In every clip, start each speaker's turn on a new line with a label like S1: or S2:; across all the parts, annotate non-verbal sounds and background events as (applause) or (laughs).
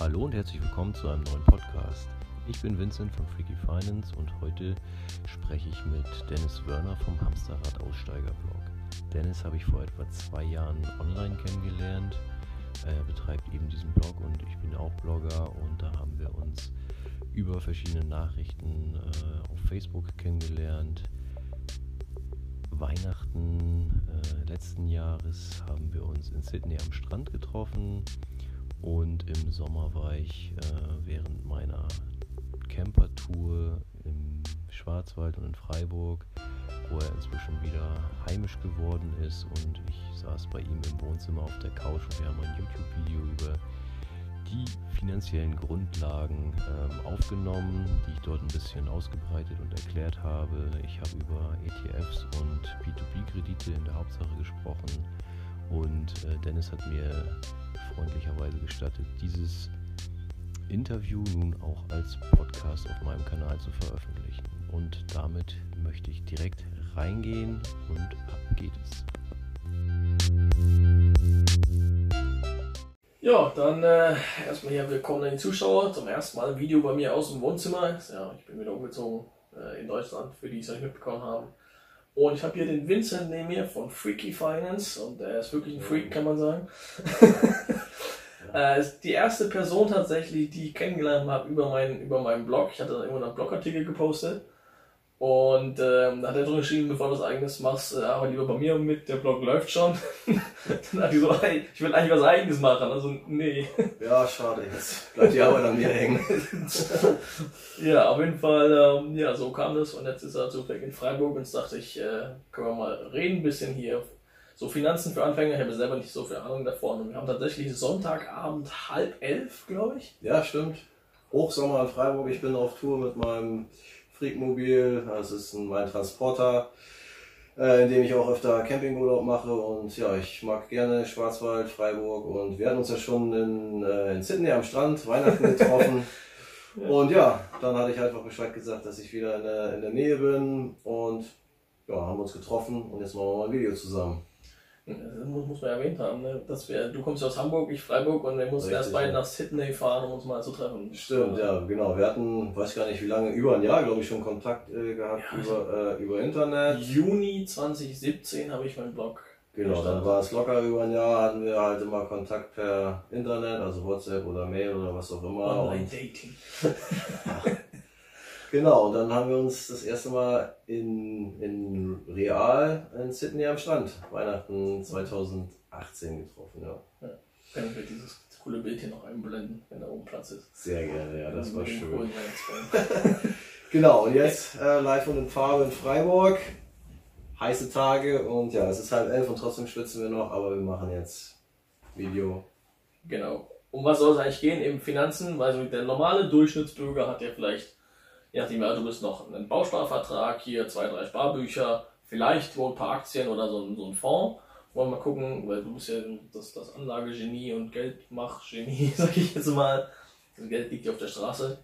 S1: Hallo und herzlich willkommen zu einem neuen Podcast. Ich bin Vincent von Freaky Finance und heute spreche ich mit Dennis Wörner vom Hamsterrad Aussteiger Blog. Dennis habe ich vor etwa zwei Jahren online kennengelernt. Er betreibt eben diesen Blog und ich bin auch Blogger und da haben wir uns über verschiedene Nachrichten äh, auf Facebook kennengelernt. Weihnachten äh, letzten Jahres haben wir uns in Sydney am Strand getroffen und im Sommer war ich äh, während meiner Campertour im Schwarzwald und in Freiburg, wo er inzwischen wieder heimisch geworden ist und ich saß bei ihm im Wohnzimmer auf der Couch und wir haben ein YouTube-Video über die finanziellen Grundlagen ähm, aufgenommen, die ich dort ein bisschen ausgebreitet und erklärt habe. Ich habe über ETFs und P2P-Kredite in der Hauptsache gesprochen und äh, Dennis hat mir freundlicherweise gestattet, dieses Interview nun auch als Podcast auf meinem Kanal zu veröffentlichen. Und damit möchte ich direkt reingehen und ab geht es.
S2: Ja, dann äh, erstmal hier willkommen an die Zuschauer. Zum ersten Mal ein Video bei mir aus dem Wohnzimmer. Ja, ich bin wieder umgezogen äh, in Deutschland, für die es nicht mitbekommen haben. Und ich habe hier den Vincent neben mir von Freaky Finance und er ist wirklich ein Freak, kann man sagen. (laughs) äh, ist die erste Person tatsächlich, die ich kennengelernt habe über, mein, über meinen Blog. Ich hatte dann irgendwann einen Blogartikel gepostet und ähm, da hat er drin geschrieben, bevor du was eigenes machst, äh, aber lieber bei mir mit, der Blog läuft schon. (laughs) dann dachte ich so, hey, ich will eigentlich was eigenes machen. Also, nee.
S3: Ja, schade, jetzt bleibt die Arbeit an mir hängen. (laughs)
S2: ja, auf jeden Fall, ähm, ja, so kam das. Und jetzt ist er zufällig in Freiburg und jetzt dachte ich, äh, können wir mal reden, ein bisschen hier. So Finanzen für Anfänger, ich habe selber nicht so viel Ahnung davon. Und wir haben tatsächlich Sonntagabend halb elf, glaube ich.
S3: Ja, stimmt. Hochsommer in Freiburg, ich bin auf Tour mit meinem Freakmobil, das ist mein Transporter, äh, in dem ich auch öfter Campingurlaub mache und ja, ich mag gerne Schwarzwald, Freiburg und wir hatten uns ja schon in, äh, in Sydney am Strand Weihnachten getroffen. (laughs) Und ja, dann hatte ich einfach Bescheid gesagt, dass ich wieder in der, in der Nähe bin und ja, haben uns getroffen und jetzt machen wir mal ein Video zusammen.
S2: Das muss, muss man erwähnt haben, ne? dass wir, du kommst aus Hamburg, ich Freiburg und wir mussten erst beide nach Sydney fahren, um uns mal zu treffen.
S3: Stimmt, ja, genau. Wir hatten, weiß gar nicht wie lange, über ein Jahr, glaube ich, schon Kontakt äh, gehabt ja, über, äh, über Internet.
S2: Juni 2017 habe ich meinen Blog.
S3: Genau, gestartet. dann war es locker über ein Jahr, hatten wir halt immer Kontakt per Internet, also WhatsApp oder Mail oder was auch immer.
S2: Online-Dating. (laughs) (laughs)
S3: Genau, und dann haben wir uns das erste Mal in, in Real in Sydney am Strand, Weihnachten 2018 getroffen, ja. ja.
S2: Können wir dieses coole Bild hier noch einblenden, wenn da oben Platz ist.
S3: Sehr gerne, ja, das war schön. (laughs) genau, und jetzt äh, live und in Farbe in Freiburg. Heiße Tage und ja, es ist halb elf und trotzdem schwitzen wir noch, aber wir machen jetzt Video.
S2: Genau. Um was soll es eigentlich gehen? Eben Finanzen, weil so der normale Durchschnittsbürger hat ja vielleicht je nachdem, ja, du bist noch einen Bausparvertrag, hier zwei, drei Sparbücher, vielleicht wohl ein paar Aktien oder so, so ein Fonds. Wollen wir mal gucken, weil du bist ja das, das Anlagegenie und Geldmachgenie, (laughs) sag ich jetzt mal. Das Geld liegt ja auf der Straße.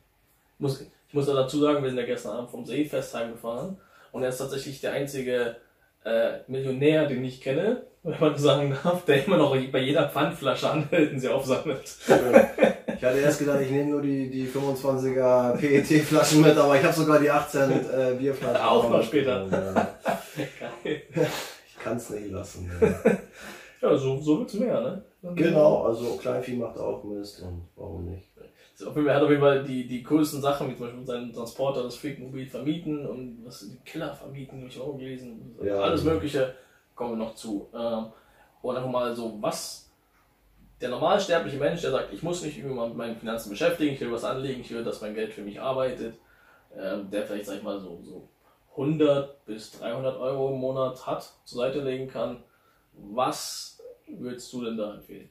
S2: Ich muss, ich muss dazu sagen, wir sind ja gestern Abend vom Seefest heimgefahren und er ist tatsächlich der einzige äh, Millionär, den ich kenne, (laughs) wenn man sagen darf, der immer noch bei jeder Pfandflasche anhält und sie aufsammelt.
S3: Ich hatte erst gedacht, ich nehme nur die, die 25er PET-Flaschen mit, aber ich habe sogar die 18 äh, Bierflaschen.
S2: Auch mal später.
S3: Geil. Ich kann es nicht lassen. Ja,
S2: ja so, so wird's mehr, ne?
S3: Genau, also Kleinvieh macht auch Mist und warum nicht?
S2: Er hat auf jeden Fall die, die coolsten Sachen, wie zum Beispiel seinen Transporter, das Freakmobil vermieten und was die Killer vermieten, habe ich auch gelesen. Ja, Alles genau. Mögliche kommen wir noch zu. Ähm, und einfach mal so, was der normalsterbliche Mensch, der sagt, ich muss mich immer mit meinen Finanzen beschäftigen, ich will was anlegen, ich will, dass mein Geld für mich arbeitet, ähm, der vielleicht, sag ich mal, so, so 100 bis 300 Euro im Monat hat, zur Seite legen kann. Was würdest du denn da empfehlen?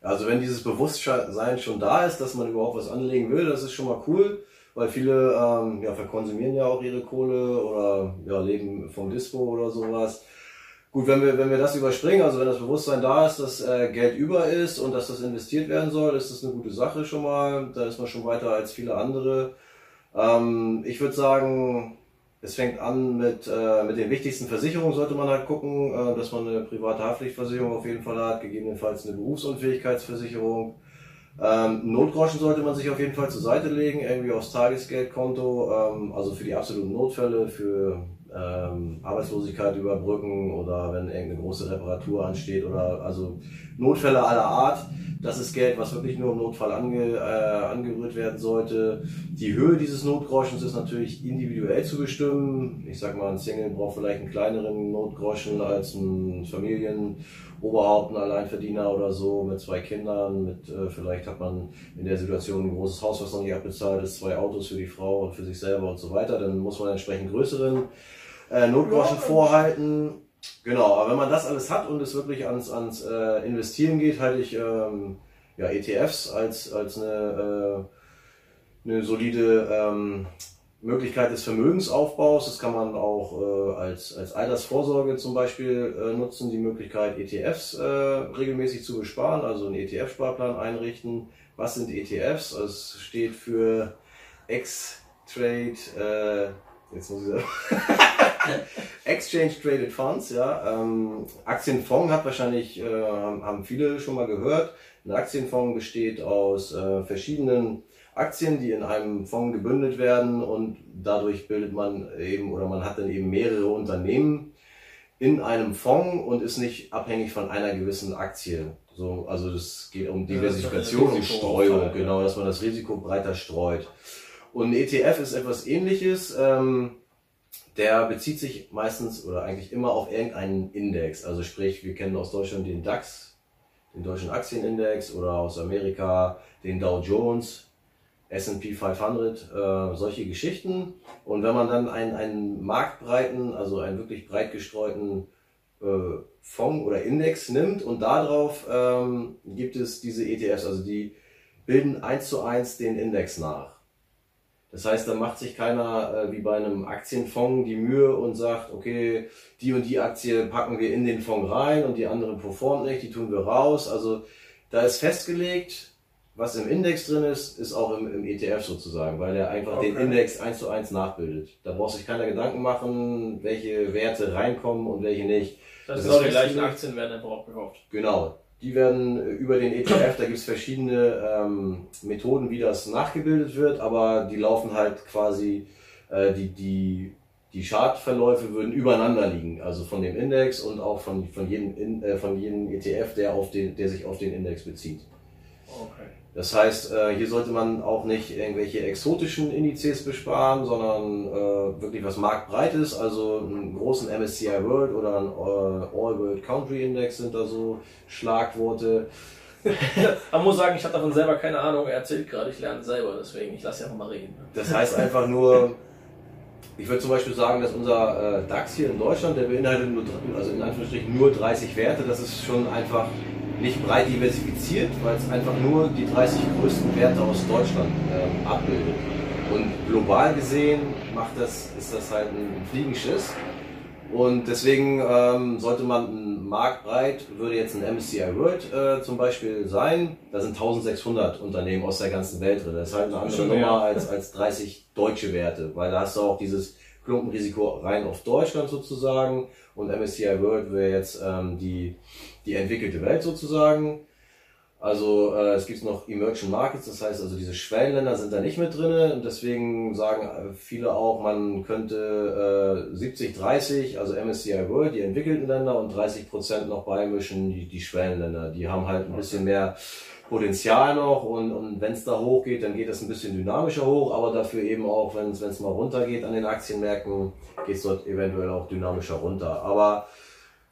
S3: Also wenn dieses Bewusstsein schon da ist, dass man überhaupt was anlegen will, das ist schon mal cool, weil viele ähm, ja, verkonsumieren ja auch ihre Kohle oder ja, leben vom Dispo oder sowas. Gut, wenn wir, wenn wir das überspringen, also wenn das Bewusstsein da ist, dass äh, Geld über ist und dass das investiert werden soll, ist das eine gute Sache schon mal. Da ist man schon weiter als viele andere. Ähm, ich würde sagen, es fängt an mit, äh, mit den wichtigsten Versicherungen, sollte man halt gucken, äh, dass man eine private Haftpflichtversicherung auf jeden Fall hat, gegebenenfalls eine Berufsunfähigkeitsversicherung. Ähm, Notgroschen sollte man sich auf jeden Fall zur Seite legen, irgendwie aufs Tagesgeldkonto, ähm, also für die absoluten Notfälle, für ähm, Arbeitslosigkeit überbrücken oder wenn irgendeine große Reparatur ansteht oder also Notfälle aller Art. Das ist Geld, was wirklich nur im Notfall ange, äh, angerührt werden sollte. Die Höhe dieses Notgroschens ist natürlich individuell zu bestimmen. Ich sag mal, ein Single braucht vielleicht einen kleineren Notgroschen als ein Familienoberhaupt, ein Alleinverdiener oder so mit zwei Kindern. Mit äh, vielleicht hat man in der Situation ein großes Haus, was noch nicht abbezahlt ist, zwei Autos für die Frau und für sich selber und so weiter. Dann muss man entsprechend größeren äh, Notgroschen vorhalten. Genau, aber wenn man das alles hat und es wirklich ans, ans äh, Investieren geht, halte ich ähm, ja, ETFs als, als eine, äh, eine solide ähm, Möglichkeit des Vermögensaufbaus. Das kann man auch äh, als, als Altersvorsorge zum Beispiel äh, nutzen, die Möglichkeit ETFs äh, regelmäßig zu besparen, also einen ETF-Sparplan einrichten. Was sind ETFs? Es steht für X-Trade, äh, jetzt muss ich sagen. (laughs) (laughs) Exchange Traded Funds, ja. Ähm, Aktienfonds hat wahrscheinlich, äh, haben viele schon mal gehört. Ein Aktienfonds besteht aus äh, verschiedenen Aktien, die in einem Fonds gebündelt werden und dadurch bildet man eben oder man hat dann eben mehrere Unternehmen in einem Fonds und ist nicht abhängig von einer gewissen Aktie. So, also es geht um Diversifikation und Streuung, genau, dass man das Risiko breiter streut. Und ein ETF ist etwas ähnliches. Ähm, der bezieht sich meistens oder eigentlich immer auf irgendeinen Index. Also sprich, wir kennen aus Deutschland den DAX, den deutschen Aktienindex oder aus Amerika den Dow Jones, S&P 500, äh, solche Geschichten. Und wenn man dann einen, einen marktbreiten, also einen wirklich breit gestreuten äh, Fonds oder Index nimmt und darauf ähm, gibt es diese ETFs, also die bilden eins zu eins den Index nach. Das heißt, da macht sich keiner äh, wie bei einem Aktienfonds die Mühe und sagt, okay, die und die Aktie packen wir in den Fonds rein und die andere performt nicht, die tun wir raus. Also da ist festgelegt, was im Index drin ist, ist auch im, im ETF sozusagen, weil er einfach okay. den Index eins zu eins nachbildet. Da braucht sich keiner Gedanken machen, welche Werte reinkommen und welche nicht.
S2: Das, das ist auch die gleichen Aktien werden einfach auch gekauft.
S3: Genau. Die werden äh, über den ETF, da gibt es verschiedene ähm, Methoden, wie das nachgebildet wird, aber die laufen halt quasi, äh, die, die, die Chartverläufe würden übereinander liegen, also von dem Index und auch von, von, jedem, äh, von jedem ETF, der, auf den, der sich auf den Index bezieht. Okay. Das heißt, äh, hier sollte man auch nicht irgendwelche exotischen Indizes besparen, sondern äh, wirklich was marktbreites, also einen großen MSCI World oder ein äh, All World Country Index sind da so Schlagworte. (laughs)
S2: man muss sagen, ich habe davon selber keine Ahnung. Er erzählt gerade, ich lerne selber, deswegen ich lasse ja einfach mal reden.
S3: Das heißt einfach nur, ich würde zum Beispiel sagen, dass unser DAX hier in Deutschland, der beinhaltet nur, also in Anführungsstrichen nur 30 Werte. Das ist schon einfach nicht breit diversifiziert, weil es einfach nur die 30 größten Werte aus Deutschland ähm, abbildet. Und global gesehen macht das, ist das halt ein Fliegenschiss. Und deswegen ähm, sollte man marktbreit, würde jetzt ein MSCI World äh, zum Beispiel sein, da sind 1600 Unternehmen aus der ganzen Welt drin. Das ist halt eine andere Nummer als, als 30 deutsche Werte, weil da hast du auch dieses Klumpenrisiko rein auf Deutschland sozusagen und MSCI World wäre jetzt ähm, die die entwickelte Welt sozusagen. Also äh, es gibt noch Emerging Markets, das heißt also diese Schwellenländer sind da nicht mit drin und deswegen sagen äh, viele auch, man könnte äh, 70-30, also MSCI World, die entwickelten Länder und 30% noch beimischen, die, die Schwellenländer. Die haben halt ein bisschen mehr Potenzial noch und, und wenn es da hochgeht, dann geht es ein bisschen dynamischer hoch, aber dafür eben auch, wenn es mal runtergeht an den Aktienmärkten, geht es dort eventuell auch dynamischer runter. Aber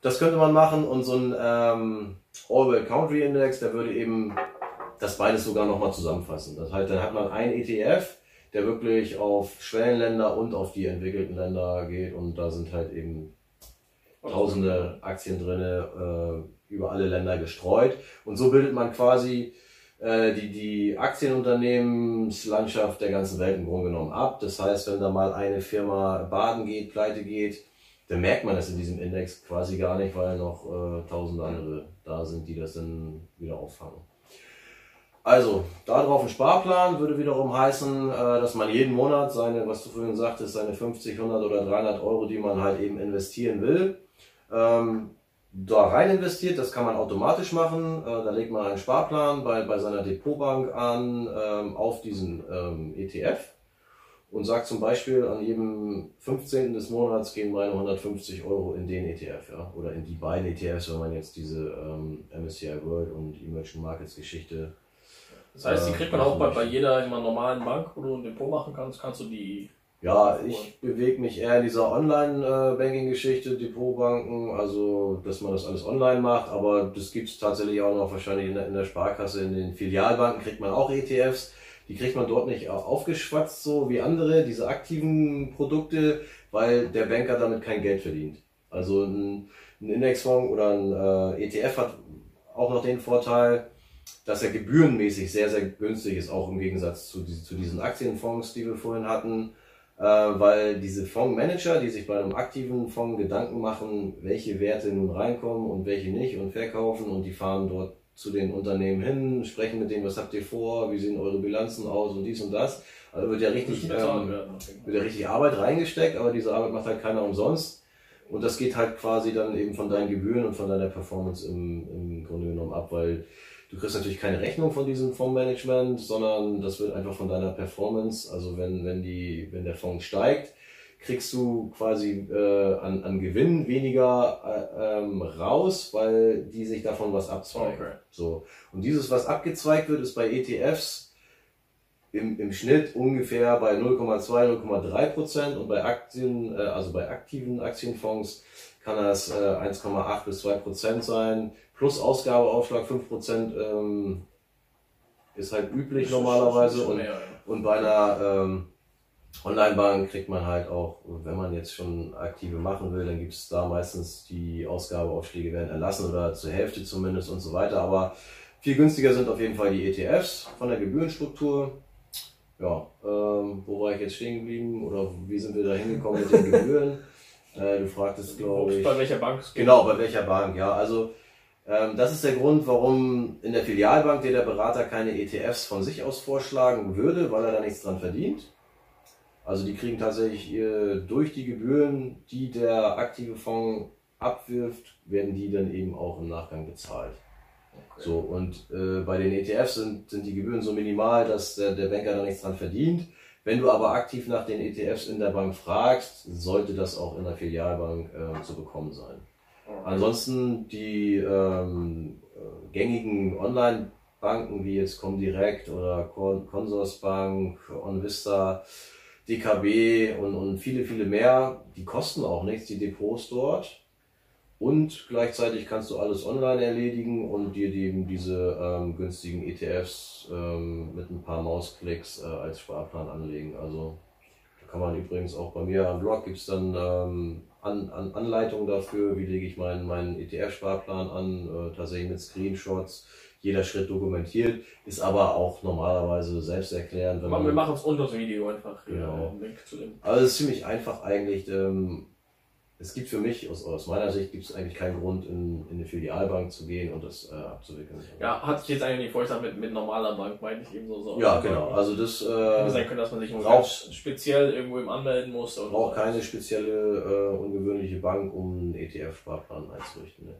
S3: das könnte man machen und so ein ähm, All-World Country Index, der würde eben das beides sogar nochmal zusammenfassen. Das heißt, dann hat man einen ETF, der wirklich auf Schwellenländer und auf die entwickelten Länder geht und da sind halt eben tausende Aktien drinne äh, über alle Länder gestreut und so bildet man quasi äh, die, die Aktienunternehmenslandschaft der ganzen Welt im Grunde genommen ab. Das heißt, wenn da mal eine Firma baden geht, pleite geht, dann merkt man das in diesem Index quasi gar nicht, weil noch äh, tausende andere da sind, die das dann wieder auffangen. Also, darauf ein Sparplan würde wiederum heißen, äh, dass man jeden Monat seine, was du vorhin sagtest, seine 50, 100 oder 300 Euro, die man halt eben investieren will, ähm, da rein investiert, das kann man automatisch machen. Äh, da legt man einen Sparplan bei, bei seiner Depotbank an ähm, auf diesen ähm, ETF und sagt zum Beispiel, an jedem 15. des Monats gehen meine 150 Euro in den ETF, ja, oder in die beiden ETFs, wenn man jetzt diese ähm, MSCI World und Emerging Markets Geschichte.
S2: Das heißt, die
S3: äh,
S2: kriegt man auch bei, bei jeder immer normalen Bank, wo du ein Depot machen kannst, kannst du die.
S3: Ja, ich bewege mich eher in dieser Online-Banking-Geschichte, Depotbanken, also dass man das alles online macht, aber das gibt es tatsächlich auch noch wahrscheinlich in der, in der Sparkasse, in den Filialbanken kriegt man auch ETFs. Die kriegt man dort nicht aufgeschwatzt, so wie andere, diese aktiven Produkte, weil der Banker damit kein Geld verdient. Also ein, ein Indexfonds oder ein äh, ETF hat auch noch den Vorteil, dass er gebührenmäßig sehr, sehr günstig ist, auch im Gegensatz zu, zu diesen Aktienfonds, die wir vorhin hatten äh, weil diese Fondsmanager, die sich bei einem aktiven Fonds Gedanken machen, welche Werte nun reinkommen und welche nicht und verkaufen und die fahren dort zu den Unternehmen hin, sprechen mit denen, was habt ihr vor, wie sehen eure Bilanzen aus und dies und das. Also wird ja richtig, ähm, wird ja richtig Arbeit reingesteckt, aber diese Arbeit macht halt keiner umsonst. Und das geht halt quasi dann eben von deinen Gebühren und von deiner Performance im, im Grunde genommen ab, weil Du kriegst natürlich keine Rechnung von diesem Fondsmanagement, sondern das wird einfach von deiner Performance, also wenn, wenn, die, wenn der Fonds steigt, kriegst du quasi äh, an, an Gewinn weniger äh, ähm, raus, weil die sich davon was abzweigen.
S2: Okay.
S3: So. Und dieses, was abgezweigt wird, ist bei ETFs im, im Schnitt ungefähr bei 0,2, 0,3 Prozent und bei Aktien, äh, also bei aktiven Aktienfonds kann das äh, 1,8 bis 2 Prozent sein plus Ausgabeaufschlag 5% ähm, ist halt üblich
S2: Ist
S3: normalerweise. Und,
S2: mehr, ja.
S3: und bei einer ähm, Online-Bank kriegt man halt auch, wenn man jetzt schon aktive machen will, dann gibt es da meistens die Ausgabeaufschläge werden erlassen oder zur Hälfte zumindest und so weiter. Aber viel günstiger sind auf jeden Fall die ETFs von der Gebührenstruktur. Ja, ähm, wo war ich jetzt stehen geblieben oder wie sind wir da hingekommen mit den (laughs) Gebühren? Äh, du fragtest, glaube ich.
S2: Bei welcher Bank.
S3: Genau, bei welcher Bank, ja. Also das ist der Grund, warum in der Filialbank dir der Berater keine ETFs von sich aus vorschlagen würde, weil er da nichts dran verdient. Also die kriegen tatsächlich durch die Gebühren, die der aktive Fonds abwirft, werden die dann eben auch im Nachgang bezahlt.
S2: Okay.
S3: So, und äh, bei den ETFs sind, sind die Gebühren so minimal, dass der, der Banker da nichts dran verdient. Wenn du aber aktiv nach den ETFs in der Bank fragst, sollte das auch in der Filialbank äh, zu bekommen sein. Ansonsten die ähm, äh, gängigen Online-Banken wie jetzt Comdirect oder Con- Consorsbank, OnVista, DKB und, und viele, viele mehr, die kosten auch nichts, die Depots dort. Und gleichzeitig kannst du alles online erledigen und dir die, diese ähm, günstigen ETFs ähm, mit ein paar Mausklicks äh, als Sparplan anlegen. Also da kann man übrigens auch bei mir am Blog gibt es dann ähm, an, an Anleitungen dafür, wie lege ich meinen, meinen ETF-Sparplan an, äh, tatsächlich mit Screenshots, jeder Schritt dokumentiert, ist aber auch normalerweise selbsterklärend.
S2: Wir machen es unter das Video einfach. hier,
S3: Genau.
S2: einen Link zu dem.
S3: also es ist ziemlich einfach eigentlich. Ähm, es gibt für mich, aus, aus meiner Sicht, gibt es eigentlich keinen Grund, in, in eine Filialbank zu gehen und das äh, abzuwickeln.
S2: Ja, hatte ich jetzt eigentlich nicht vorgestellt mit, mit normaler Bank, meinte ich eben so. so
S3: Ja, genau. Also das
S2: Hätte sein
S3: äh,
S2: können, dass man sich
S3: braucht-
S2: speziell irgendwo im anmelden muss. Oder
S3: braucht keine spezielle, äh, ungewöhnliche Bank, um einen ETF-Sparplan einzurichten. Ne?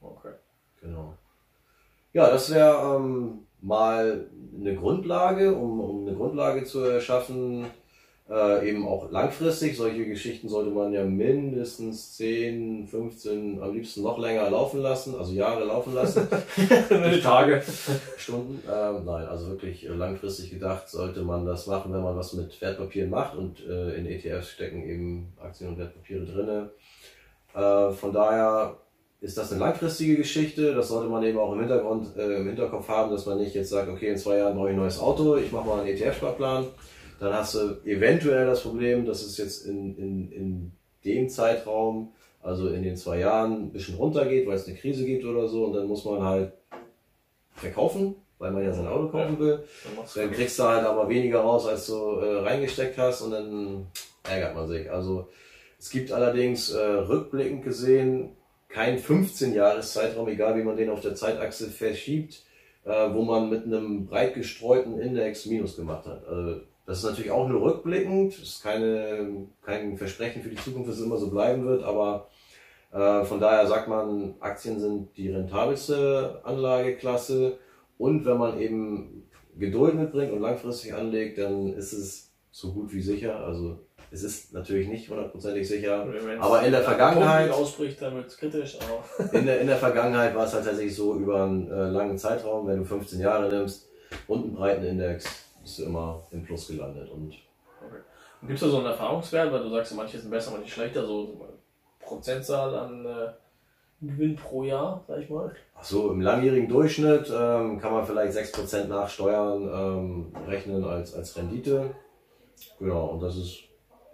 S2: Okay.
S3: Genau. Ja, das wäre ähm, mal eine Grundlage, um, um eine Grundlage zu erschaffen, äh, eben auch langfristig. Solche Geschichten sollte man ja mindestens 10, 15, am liebsten noch länger laufen lassen, also Jahre laufen lassen. (laughs)
S2: Tage.
S3: Stunden. Ähm, nein, also wirklich äh, langfristig gedacht sollte man das machen, wenn man was mit Wertpapieren macht und äh, in ETFs stecken eben Aktien und Wertpapiere drinne. Äh, von daher ist das eine langfristige Geschichte. Das sollte man eben auch im Hintergrund, äh, im Hinterkopf haben, dass man nicht jetzt sagt, okay, in zwei Jahren brauche ich ein neues Auto, ich mache mal einen ETF-Sparplan. Dann hast du eventuell das Problem, dass es jetzt in, in, in dem Zeitraum, also in den zwei Jahren, ein bisschen runtergeht, weil es eine Krise gibt oder so. Und dann muss man halt verkaufen, weil man ja sein Auto kaufen will.
S2: Dann
S3: kriegst du halt aber weniger raus, als du äh, reingesteckt hast und dann ärgert man sich. Also es gibt allerdings äh, rückblickend gesehen kein 15-Jahres-Zeitraum, egal wie man den auf der Zeitachse verschiebt, äh, wo man mit einem breit gestreuten Index Minus gemacht hat. Also das ist natürlich auch nur rückblickend, das ist keine, kein Versprechen für die Zukunft, dass es immer so bleiben wird, aber Äh, von daher sagt man, Aktien sind die rentabelste Anlageklasse. Und wenn man eben Geduld mitbringt und langfristig anlegt, dann ist es so gut wie sicher. Also es ist natürlich nicht hundertprozentig sicher, aber in der Vergangenheit,
S2: ausbricht, dann wird es kritisch. Aber (laughs)
S3: in der, in der Vergangenheit war es halt tatsächlich so über einen äh, langen Zeitraum, wenn du 15 Jahre nimmst und einen breiten Index, bist du immer im Plus gelandet. Und
S2: Gibt es da so einen Erfahrungswert, weil du sagst, manche sind besser, manche schlechter, so, so eine Prozentzahl an äh, Gewinn pro Jahr, sag ich mal?
S3: ach so, im langjährigen Durchschnitt ähm, kann man vielleicht 6% nach Steuern ähm, rechnen als, als Rendite. Genau, und das ist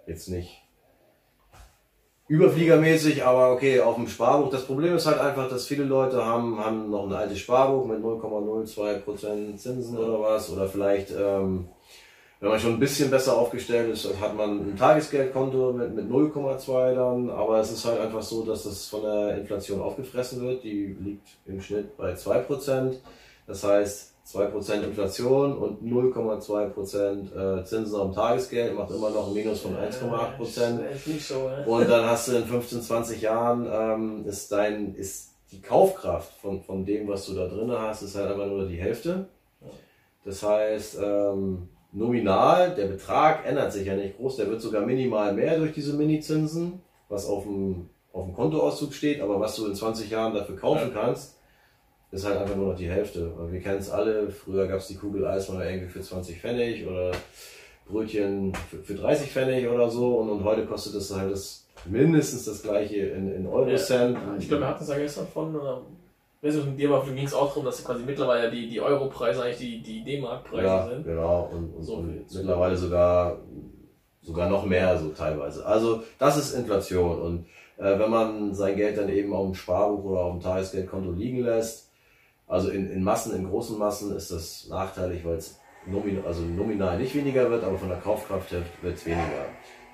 S3: jetzt nicht überfliegermäßig, aber okay, auf dem Sparbuch. Das Problem ist halt einfach, dass viele Leute haben, haben noch ein altes Sparbuch mit 0,02% Zinsen oder was. Oder vielleicht, ähm, wenn man schon ein bisschen besser aufgestellt ist, hat man ein Tagesgeldkonto mit, mit 0,2 dann. Aber es ist halt einfach so, dass das von der Inflation aufgefressen wird. Die liegt im Schnitt bei 2%. Das heißt, 2% Inflation und 0,2% äh, Zinsen am Tagesgeld macht immer noch ein Minus von 1,8%.
S2: Das ist nicht so, ne?
S3: Und dann hast du in 15, 20 Jahren ähm, ist dein, ist die Kaufkraft von, von dem, was du da drin hast, ist halt einfach nur die Hälfte. Das heißt, ähm, nominal, der Betrag ändert sich ja nicht groß, der wird sogar minimal mehr durch diese Mini-Zinsen, was auf dem, auf dem Kontoauszug steht, aber was du in 20 Jahren dafür kaufen kannst, ist halt einfach nur noch die Hälfte. Und wir kennen es alle, früher gab es die Kugel Eis mal irgendwie für 20 Pfennig oder Brötchen für, für 30 Pfennig oder so und, und heute kostet es halt das, mindestens das gleiche in, in Euro-Cent.
S2: Ich glaube, wir hatten es ja gestern von, oder weiß nicht, mit dir, ging es auch darum, dass quasi mittlerweile die, die Euro-Preise eigentlich die, die D-Mark-Preise
S3: ja,
S2: sind.
S3: genau. Und, und,
S2: So
S3: und mittlerweile sogar, sogar noch mehr so teilweise. Also das ist Inflation. Und äh, wenn man sein Geld dann eben auf dem Sparbuch oder auf dem Tagesgeldkonto liegen lässt, also in, in Massen, in großen Massen ist das nachteilig, weil es nomin, also nominal nicht weniger wird, aber von der Kaufkraft her wird es weniger.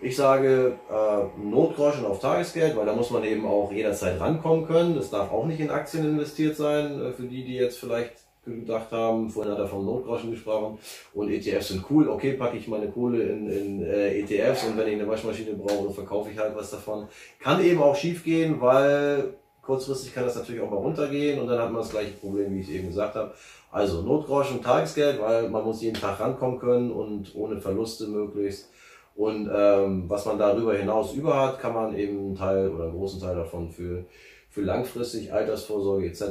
S3: Ich sage äh, Notgroschen auf Tagesgeld, weil da muss man eben auch jederzeit rankommen können. Das darf auch nicht in Aktien investiert sein, äh, für die, die jetzt vielleicht gedacht haben, vorhin hat er vom Notgroschen gesprochen und ETFs sind cool, okay, packe ich meine Kohle in, in äh, ETFs und wenn ich eine Waschmaschine brauche, verkaufe ich halt was davon. Kann eben auch schief gehen, weil kurzfristig kann das natürlich auch mal runtergehen und dann hat man das gleiche Problem, wie ich eben gesagt habe. Also Notgroschen, Tagesgeld, weil man muss jeden Tag rankommen können und ohne Verluste möglichst. Und ähm, was man darüber hinaus über hat, kann man eben einen Teil oder einen großen Teil davon für, für langfristig Altersvorsorge etc.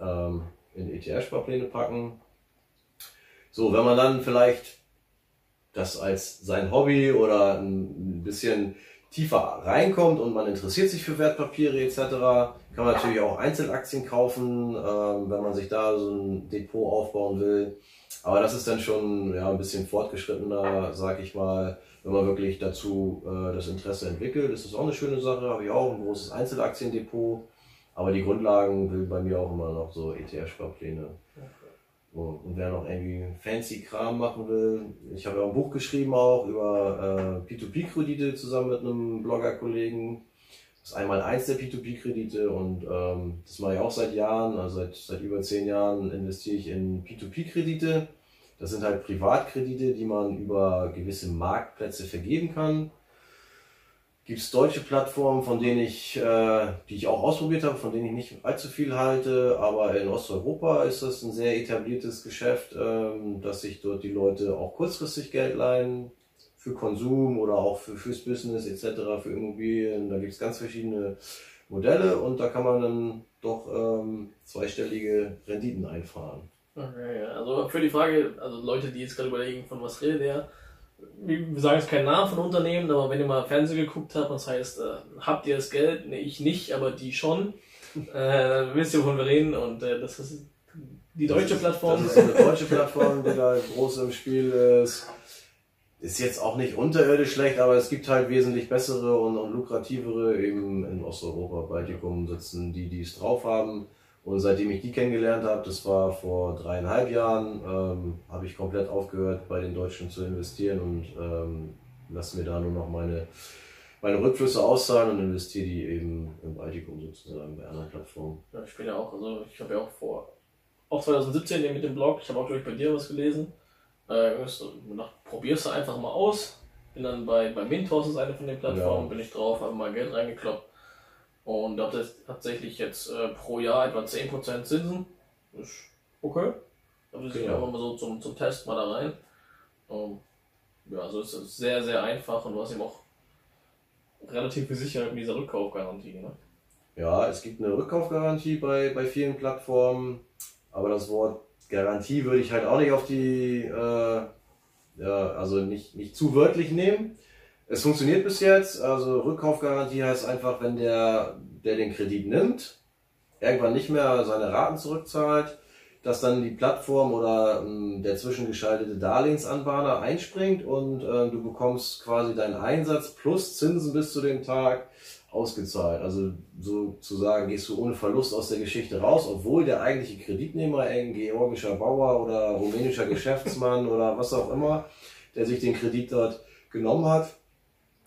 S3: Ähm, in ETF-Sparpläne packen. So, wenn man dann vielleicht das als sein Hobby oder ein bisschen tiefer reinkommt und man interessiert sich für Wertpapiere etc., kann man natürlich auch Einzelaktien kaufen, ähm, wenn man sich da so ein Depot aufbauen will. Aber das ist dann schon ja, ein bisschen fortgeschrittener, sag ich mal, wenn man wirklich dazu äh, das Interesse entwickelt. Das ist auch eine schöne Sache, habe ich auch ein großes Einzelaktiendepot. Aber die Grundlagen will bei mir auch immer noch so ETF-Sparpläne. Und wer noch irgendwie fancy Kram machen will, ich habe ja ein Buch geschrieben auch über äh, P2P-Kredite zusammen mit einem Blogger-Kollegen. Das ist einmal eins der P2P-Kredite und ähm, das mache ich auch seit Jahren, also seit, seit über zehn Jahren investiere ich in P2P-Kredite. Das sind halt Privatkredite, die man über gewisse Marktplätze vergeben kann. Gibt es deutsche Plattformen, von denen ich, äh, die ich auch ausprobiert habe, von denen ich nicht allzu viel halte, aber in Osteuropa ist das ein sehr etabliertes Geschäft, ähm, dass sich dort die Leute auch kurzfristig Geld leihen für Konsum oder auch für, fürs Business etc., für Immobilien. Da gibt es ganz verschiedene Modelle und da kann man dann doch ähm, zweistellige Renditen einfahren.
S2: Okay. Also für die Frage, also Leute, die jetzt gerade überlegen, von was redet er, wir sagen jetzt keinen Namen von Unternehmen, aber wenn ihr mal Fernsehen geguckt habt, das heißt, äh, habt ihr das Geld? Ne, ich nicht, aber die schon. äh, wisst ihr, wovon wir reden und äh, das ist die deutsche Plattform.
S3: Das ist eine deutsche Plattform, die da groß im Spiel ist. Ist jetzt auch nicht unterirdisch schlecht, aber es gibt halt wesentlich bessere und, und lukrativere eben in Osteuropa, Baltikum sitzen, die die es drauf haben. Und seitdem ich die kennengelernt habe, das war vor dreieinhalb Jahren, ähm, habe ich komplett aufgehört, bei den Deutschen zu investieren und ähm, lasse mir da nur noch meine, meine Rückflüsse auszahlen und investiere die eben im Baltikum sozusagen bei anderen Plattformen.
S2: Ja, ich bin ja auch, also ich habe ja auch vor, auch 2017 mit dem Blog, ich habe auch glaube ich bei dir was gelesen. Äh, probierst du einfach mal aus. Bin dann bei, bei Mintos, ist eine von den Plattformen,
S3: Ja.
S2: bin ich drauf, habe mal Geld reingekloppt. Und hat jetzt tatsächlich jetzt äh, pro Jahr etwa 10% Zinsen. Ist okay. Da will ich einfach mal so zum, zum Test mal da rein. Ähm, ja, also es ist sehr, sehr einfach und du hast eben auch relativ viel Sicherheit mit dieser Rückkaufgarantie. Ne?
S3: Ja, es gibt eine Rückkaufgarantie bei, bei vielen Plattformen, aber das Wort Garantie würde ich halt auch nicht auf die, äh, ja, also nicht, nicht zu wörtlich nehmen. Es funktioniert bis jetzt, also Rückkaufgarantie heißt einfach, wenn der, der den Kredit nimmt, irgendwann nicht mehr seine Raten zurückzahlt, dass dann die Plattform oder ähm, der zwischengeschaltete Darlehensanbahner einspringt und äh, du bekommst quasi deinen Einsatz plus Zinsen bis zu dem Tag ausgezahlt. Also sozusagen gehst du ohne Verlust aus der Geschichte raus, obwohl der eigentliche Kreditnehmer, ein georgischer Bauer oder rumänischer Geschäftsmann (laughs) oder was auch immer, der sich den Kredit dort genommen hat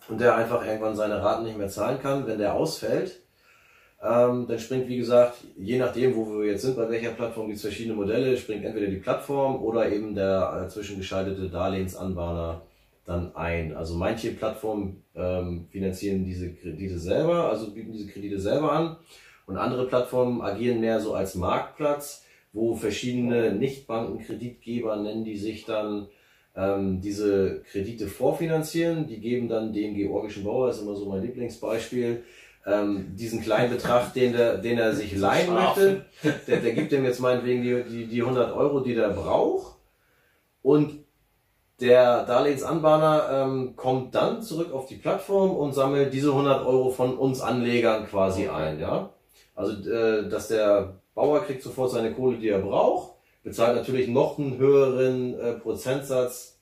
S3: und der einfach irgendwann seine Raten nicht mehr zahlen kann, wenn der ausfällt, ähm, dann springt, wie gesagt, je nachdem, wo wir jetzt sind, bei welcher Plattform gibt es verschiedene Modelle, springt entweder die Plattform oder eben der äh, zwischengeschaltete Darlehensanbahner dann ein. Also manche Plattformen ähm, finanzieren diese Kredite selber, also bieten diese Kredite selber an. Und andere Plattformen agieren mehr so als Marktplatz, wo verschiedene Nichtbankenkreditgeber nennen die sich dann ähm, diese Kredite vorfinanzieren. Die geben dann dem georgischen Bauer, ist immer so mein Lieblingsbeispiel, ähm, diesen kleinen Betrag, den, der, den er sich leihen möchte. Der, der gibt dem jetzt meinetwegen die, die, die 100 Euro, die der braucht. Und der Darlehensanbahner ähm, kommt dann zurück auf die Plattform und sammelt diese 100 Euro von uns Anlegern quasi ein. Ja? Also, äh, dass der Bauer kriegt sofort seine Kohle, die er braucht, bezahlt natürlich noch einen höheren äh, Prozentsatz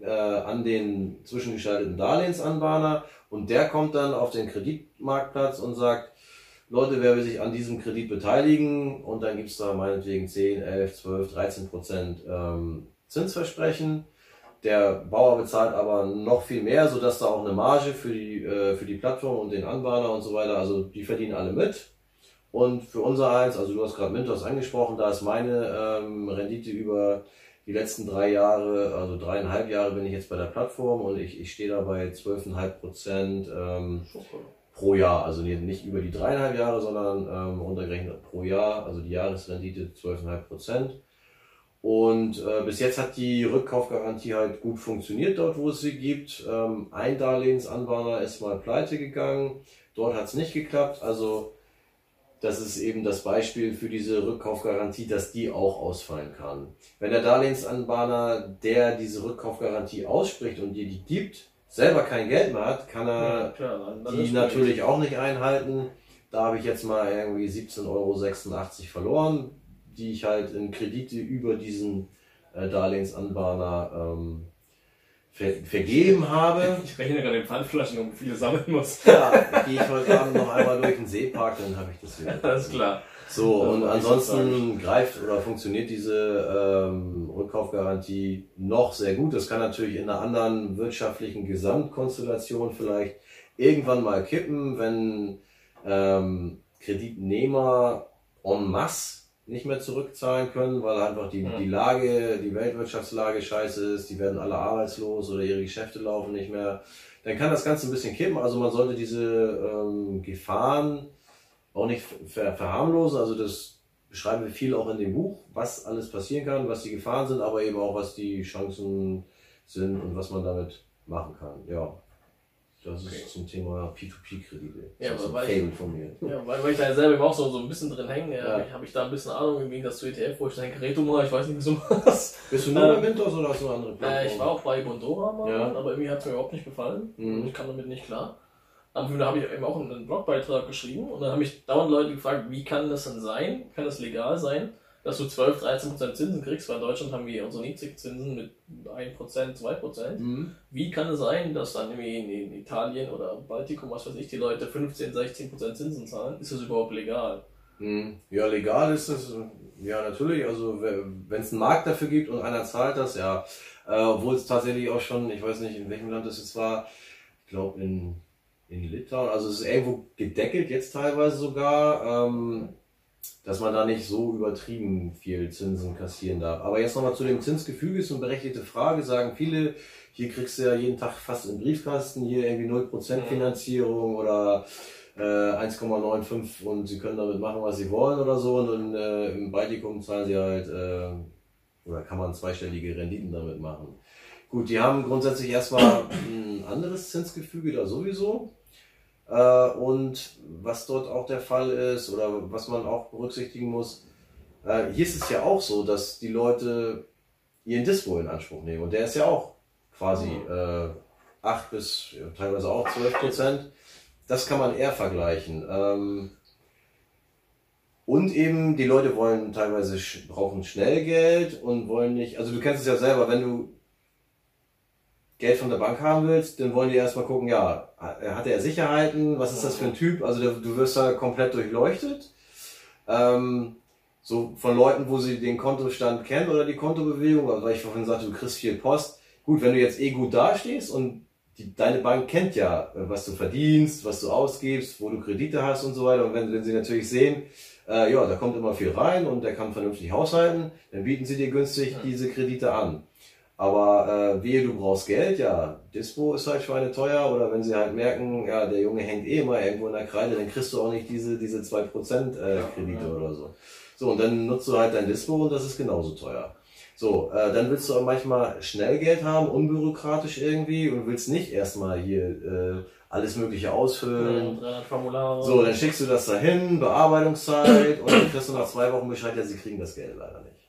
S3: äh, an den zwischengeschalteten Darlehensanbahner und der kommt dann auf den Kreditmarktplatz und sagt, Leute, wer will sich an diesem Kredit beteiligen? Und dann gibt's da meinetwegen 10, 11, 12, 13 Prozent ähm, Zinsversprechen. Der Bauer bezahlt aber noch viel mehr, sodass da auch eine Marge für die, äh, für die Plattform und den Anbahner und so weiter, also die verdienen alle mit. Und für unser eins, also du hast gerade Mintos angesprochen, da ist meine ähm, Rendite über die letzten drei Jahre, also dreieinhalb Jahre bin ich jetzt bei der Plattform und ich, ich stehe da bei 12,5 Prozent ähm, pro Jahr. Also nicht- nicht über die dreieinhalb Jahre, sondern ähm, runtergerechnet pro Jahr, also die Jahresrendite 12,5 Prozent. Und äh, bis jetzt hat die Rückkaufgarantie halt gut funktioniert dort, wo es sie gibt. Ähm, ein Darlehensanbahner ist mal pleite gegangen, dort hat es nicht geklappt. Also das ist eben das Beispiel für diese Rückkaufgarantie, dass die auch ausfallen kann. Wenn der Darlehensanbahner, der diese Rückkaufgarantie ausspricht und dir die gibt, selber kein Geld mehr hat, kann er
S2: klar, dann
S3: die natürlich auch nicht einhalten. Da habe ich jetzt mal irgendwie 17,86 Euro verloren, die ich halt in Kredite über diesen äh, Darlehensanbahner ähm, ver vergeben habe. (laughs)
S2: Ich rechne gerade den Pfandflaschen um, viele sammeln muss.
S3: Ja, gehe ich heute Abend noch einmal durch den Seepark, dann habe ich das wieder. (laughs)
S2: Alles klar.
S3: So,
S2: Das
S3: und ansonsten greift oder funktioniert diese ähm, Rückkaufgarantie noch sehr gut. Das kann natürlich in einer anderen wirtschaftlichen Gesamtkonstellation vielleicht irgendwann mal kippen, wenn ähm, Kreditnehmer en masse nicht mehr zurückzahlen können, weil einfach die, die Lage, die Weltwirtschaftslage scheiße ist, die werden alle arbeitslos oder ihre Geschäfte laufen nicht mehr. Dann kann das Ganze ein bisschen kippen. Also man sollte diese ähm, Gefahren auch nicht ver verharmlosen. Also das beschreiben wir viel auch in dem Buch, was alles passieren kann, was die Gefahren sind, aber eben auch was die Chancen sind und was man damit machen kann. Ja, das
S2: Okay.
S3: ist zum Thema P2P-Kredite.
S2: Ja,
S3: das ist
S2: aber
S3: ein
S2: weil ich-
S3: Fable von mir.
S2: Ja, weil, weil ich da selber auch so, so ein bisschen drin hänge,
S3: Ja.
S2: ja. habe ich da ein bisschen Ahnung im Gegensatz zu ETF, wo ich denke, Reto mal, ich weiß nicht, wieso was.
S3: Bist du nur
S2: Ähm,
S3: bei Mintos oder hast du eine andere
S2: Äh, ich war auch bei Bondora mal,
S3: Ja.
S2: aber irgendwie hat es mir überhaupt nicht gefallen.
S3: Mhm.
S2: Ich kam damit nicht klar. Aber da habe ich eben auch einen Blogbeitrag geschrieben und dann haben mich dauernd Leute gefragt, wie kann das denn sein? Kann das legal sein, dass du 12, 13% Zinsen kriegst? Weil in Deutschland haben wir unsere Niedrigzinsen mit 1%, 2%.
S3: Mhm.
S2: Wie kann es sein, dass dann irgendwie in, Italien oder Baltikum, was weiß ich, die Leute 15, 16% Zinsen zahlen? Ist das überhaupt legal?
S3: Mhm. Ja, legal ist es, ja natürlich, also wenn es einen Markt dafür gibt und einer zahlt das, ja. Äh, obwohl es tatsächlich auch schon, ich weiß nicht, in welchem Land das jetzt war, ich glaube in, in Litauen, also es ist irgendwo gedeckelt jetzt teilweise sogar, ähm, dass man da nicht so übertrieben viel Zinsen kassieren darf. Aber jetzt nochmal zu dem Zinsgefüge, ist eine berechtigte Frage, sagen viele, hier kriegst du ja jeden Tag fast im Briefkasten, hier irgendwie 0%
S2: Mhm.
S3: Finanzierung oder äh, 1,95 und sie können damit machen, was sie wollen oder so. Und äh, im Baltikum zahlen sie halt, äh, oder kann man zweistellige Renditen damit machen. Gut, die haben grundsätzlich erstmal ein anderes Zinsgefüge da sowieso. Äh, und was dort auch der Fall ist oder was man auch berücksichtigen muss, äh, hier ist es ja auch so, dass die Leute ihren Dispo in Anspruch nehmen. Und der ist ja auch quasi äh, 8 bis ja, teilweise auch 12 Prozent. Das kann man eher vergleichen. Ähm, und eben, die Leute wollen teilweise brauchen schnell Geld und wollen nicht, also du kennst es ja selber, wenn du Geld von der Bank haben willst, dann wollen die erstmal gucken, ja, hat er Sicherheiten, was ist das für ein Typ? Also du wirst da komplett durchleuchtet. Ähm, so von Leuten, wo sie den Kontostand kennen oder die Kontobewegung, also weil ich vorhin sagte, du kriegst viel Post. Gut, wenn du jetzt eh gut dastehst und die, deine Bank kennt ja, äh, was du verdienst, was du ausgibst, wo du Kredite hast und so weiter. Und wenn, wenn sie natürlich sehen, äh, ja, da kommt immer viel rein und der kann vernünftig haushalten, dann bieten sie dir günstig diese Kredite an. Aber äh, wehe, du brauchst Geld, ja, Dispo ist halt schweineteuer oder wenn sie halt merken, ja, der Junge hängt eh immer irgendwo in der Kreide, dann kriegst du auch nicht diese, diese 2% äh, Kredite ja. oder so. So, und dann nutzt du halt dein Dispo und das ist genauso teuer. So, äh, dann willst du auch manchmal schnell Geld haben, unbürokratisch irgendwie und willst nicht erstmal hier äh, alles Mögliche ausfüllen. Ja. So, dann schickst du das dahin, Bearbeitungszeit und dann kriegst du nach zwei Wochen Bescheid, ja, sie kriegen das Geld leider nicht.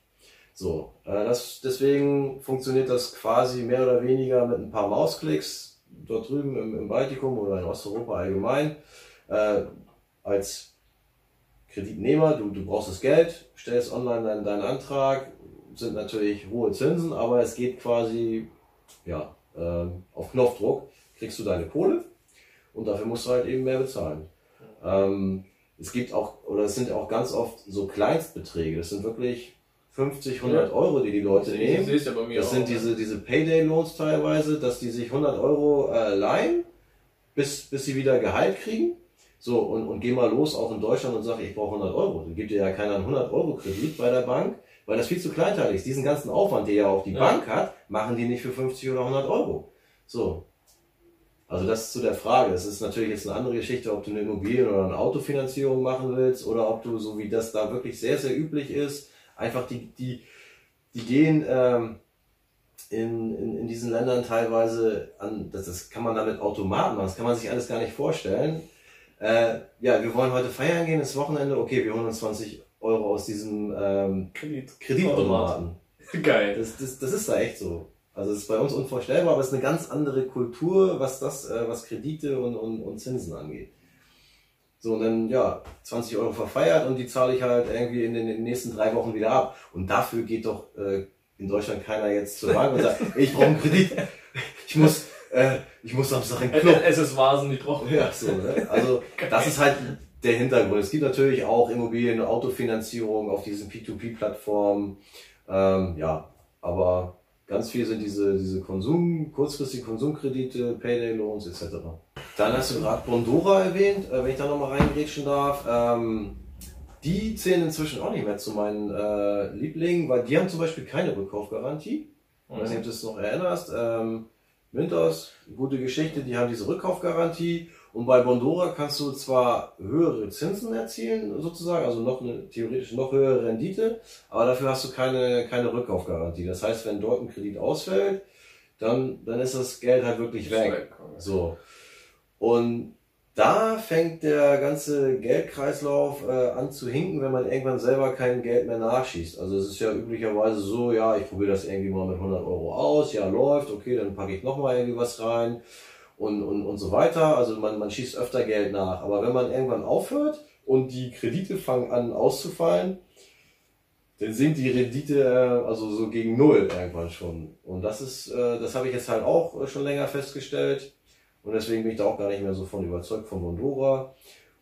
S3: So, äh, das, deswegen funktioniert das quasi mehr oder weniger mit ein paar Mausklicks dort drüben im, im Baltikum oder in Osteuropa allgemein. Äh, als Kreditnehmer, du, du brauchst das Geld, stellst online deinen, deinen Antrag, sind natürlich hohe Zinsen, aber es geht quasi ja, äh, auf Knopfdruck, kriegst du deine Kohle und dafür musst du halt eben mehr bezahlen. Ähm, es gibt auch, oder es sind auch ganz oft so Kleinstbeträge, das sind wirklich 50, 100 ja. Euro, die die Leute das nehmen. Das, ja das sind auch, diese, diese Payday-Loans teilweise, dass die sich 100 Euro äh, leihen, bis, bis sie wieder Gehalt kriegen. So, und, und geh mal los, auch in Deutschland, und sag, ich brauche 100 Euro. Dann gibt dir ja keiner einen 100 Euro Kredit bei der Bank, weil das viel zu kleinteilig ist. Diesen ganzen Aufwand, der ja auch die ja. Bank hat, machen die nicht für 50 oder 100 Euro. So. Also das ist zu der Frage. Das ist natürlich jetzt eine andere Geschichte, ob du eine Immobilien- oder eine Autofinanzierung machen willst oder ob du, so wie das da wirklich sehr, sehr üblich ist, einfach die, die, die gehen ähm, in, in, in diesen Ländern teilweise an, das, das kann man damit Automaten machen, das kann man sich alles gar nicht vorstellen. Äh, ja, wir wollen heute feiern gehen, das Wochenende, okay, wir holen uns 20 Euro aus diesem ähm, Kredit Kreditautomaten. Geil. Das, das, das ist da echt so. Also es ist bei uns unvorstellbar, aber es ist eine ganz andere Kultur, was das, äh, was Kredite und, und, und Zinsen angeht. So, und dann, ja, 20 Euro verfeiert und die zahle ich halt irgendwie in den, in den nächsten drei Wochen wieder ab. Und dafür geht doch äh, in Deutschland keiner jetzt zur Bank und sagt, (laughs) ich brauche einen Kredit. Ich muss, äh, ich muss Samstag in
S2: Club. Es ist wahnsinnig trocken.
S3: Ja, so, ne? Also, das ist halt der Hintergrund. Es gibt natürlich auch Immobilien- und Autofinanzierung auf diesen P2P-Plattformen. Ähm, ja, aber ganz viel sind diese, diese Konsum, kurzfristige Konsumkredite, Payday-Loans etc. Dann hast du gerade Bondora erwähnt, äh, wenn ich da nochmal reingrätschen darf. Ähm, die zählen inzwischen auch nicht mehr zu meinen äh, Lieblingen, weil die haben zum Beispiel keine Rückkaufgarantie. Ich weiß nicht, ob du das noch erinnerst. Ähm, Mintos, gute Geschichte, die haben diese Rückkaufgarantie. Und bei Bondora kannst du zwar höhere Zinsen erzielen, sozusagen, also noch eine theoretisch noch höhere Rendite, aber dafür hast du keine, keine Rückkaufgarantie. Das heißt, wenn dort ein Kredit ausfällt, dann, dann ist das Geld halt wirklich weg. So. Und da fängt der ganze Geldkreislauf äh, an zu hinken, wenn man irgendwann selber kein Geld mehr nachschießt. Also es ist ja üblicherweise so, ja, ich probiere das irgendwie mal mit 100 Euro aus, ja läuft, okay, dann packe ich nochmal irgendwie was rein und, und, und so weiter. Also man, man schießt öfter Geld nach. Aber wenn man irgendwann aufhört und die Kredite fangen an auszufallen, dann sind die Rendite äh, also so gegen Null irgendwann schon. Und das ist, äh, das habe ich jetzt halt auch schon länger festgestellt und deswegen bin ich da auch gar nicht mehr so von überzeugt von Bondora.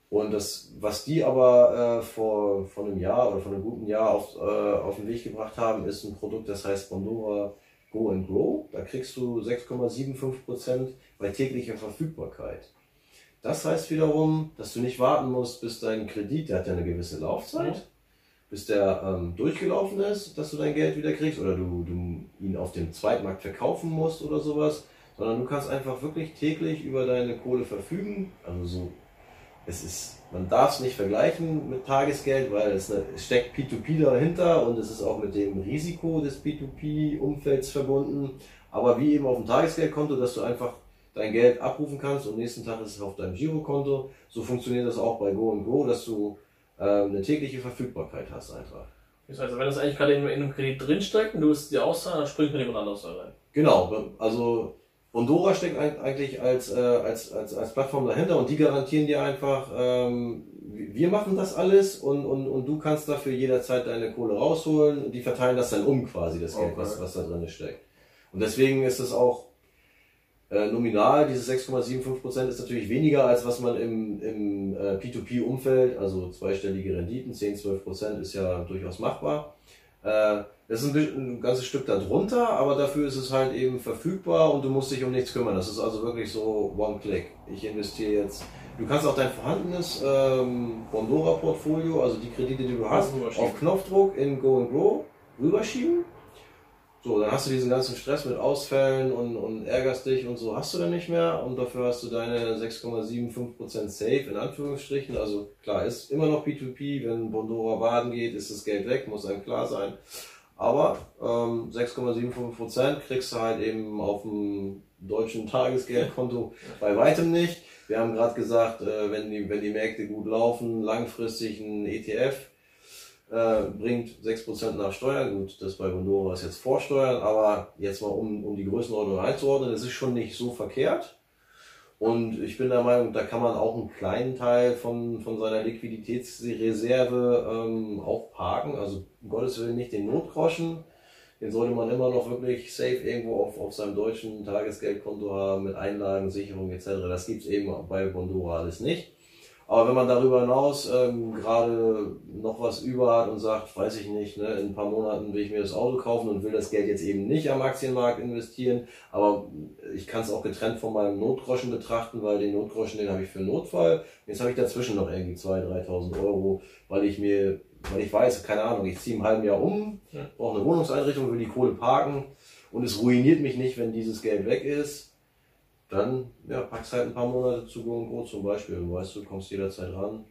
S3: Und das, was die aber äh, vor, vor einem Jahr oder vor einem guten Jahr auf, äh, auf den Weg gebracht haben, ist ein Produkt, das heißt Bondora Go and Grow. Da kriegst du 6,75% bei täglicher Verfügbarkeit. Das heißt wiederum, dass du nicht warten musst, bis dein Kredit, der hat ja eine gewisse Laufzeit, bis der ähm, durchgelaufen ist, dass du dein Geld wieder kriegst oder du, du ihn auf dem Zweitmarkt verkaufen musst oder sowas, sondern du kannst einfach wirklich täglich über deine Kohle verfügen. Also so, es ist, man darf es nicht vergleichen mit Tagesgeld, weil es, eine, es steckt P2P dahinter und es ist auch mit dem Risiko des P2P-Umfelds verbunden. Aber wie eben auf dem Tagesgeldkonto, dass du einfach dein Geld abrufen kannst und nächsten Tag ist es auf deinem Girokonto. So funktioniert das auch bei Go Go, dass du äh, eine tägliche Verfügbarkeit hast einfach.
S2: Das heißt, wenn das eigentlich gerade in, in einem Kredit drinsteckt und du es dir auszahlen, dann springt mir jemand anderes da rein.
S3: Genau, also Bondora steckt eigentlich als, äh, als, als, als Plattform dahinter und die garantieren dir einfach, ähm, wir machen das alles und, und, und du kannst dafür jederzeit deine Kohle rausholen und die verteilen das dann um quasi, das Geld, okay. was, was da drin steckt. Und deswegen ist es auch äh, nominal, diese 6,75% ist natürlich weniger, als was man im, im äh, P2P-Umfeld, also zweistellige Renditen, 10, 12% ist ja durchaus machbar. Äh, das ist ein, ein ganzes Stück darunter, aber dafür ist es halt eben verfügbar und du musst dich um nichts kümmern. Das ist also wirklich so One-Click. Ich investiere jetzt. Du kannst auch dein vorhandenes ähm, Bondora-Portfolio, also die Kredite, die du hast, auf Knopfdruck in Go and Grow rüberschieben so, dann hast du diesen ganzen Stress mit Ausfällen und, und ärgerst dich und so hast du dann nicht mehr und dafür hast du deine 6,75% Safe in Anführungsstrichen. Also klar, ist immer noch P2P, wenn Bondora baden geht, ist das Geld weg, muss einem klar sein. Aber ähm, 6,75% kriegst du halt eben auf dem deutschen Tagesgeldkonto (laughs) bei weitem nicht. Wir haben gerade gesagt, äh, wenn, die, wenn die Märkte gut laufen, langfristig ein ETF äh, bringt 6% nach Steuern. Gut, das bei Bondora ist jetzt Vorsteuern, aber jetzt mal um, um die Größenordnung einzuordnen, das ist schon nicht so verkehrt. Und ich bin der Meinung, da kann man auch einen kleinen Teil von, von seiner Liquiditätsreserve ähm, auch parken. Also um Gottes Willen nicht den Notgroschen. Den sollte man immer noch wirklich safe irgendwo auf, auf seinem deutschen Tagesgeldkonto haben mit Einlagen, Sicherung etc. Das gibt's eben bei Bondora alles nicht. Aber wenn man darüber hinaus ähm, gerade noch was über hat und sagt, weiß ich nicht, ne, in ein paar Monaten will ich mir das Auto kaufen und will das Geld jetzt eben nicht am Aktienmarkt investieren, aber ich kann es auch getrennt von meinem Notgroschen betrachten, weil den Notgroschen, den habe ich für Notfall. Jetzt habe ich dazwischen noch irgendwie 2.000, 3.000 Euro, weil ich mir, weil ich weiß, keine Ahnung, ich ziehe im halben Jahr um, brauche eine Wohnungseinrichtung, will die Kohle parken und es ruiniert mich nicht, wenn dieses Geld weg ist dann ja, packst halt ein paar Monate zu Go Go zum Beispiel. Du weißt, du kommst jederzeit ran.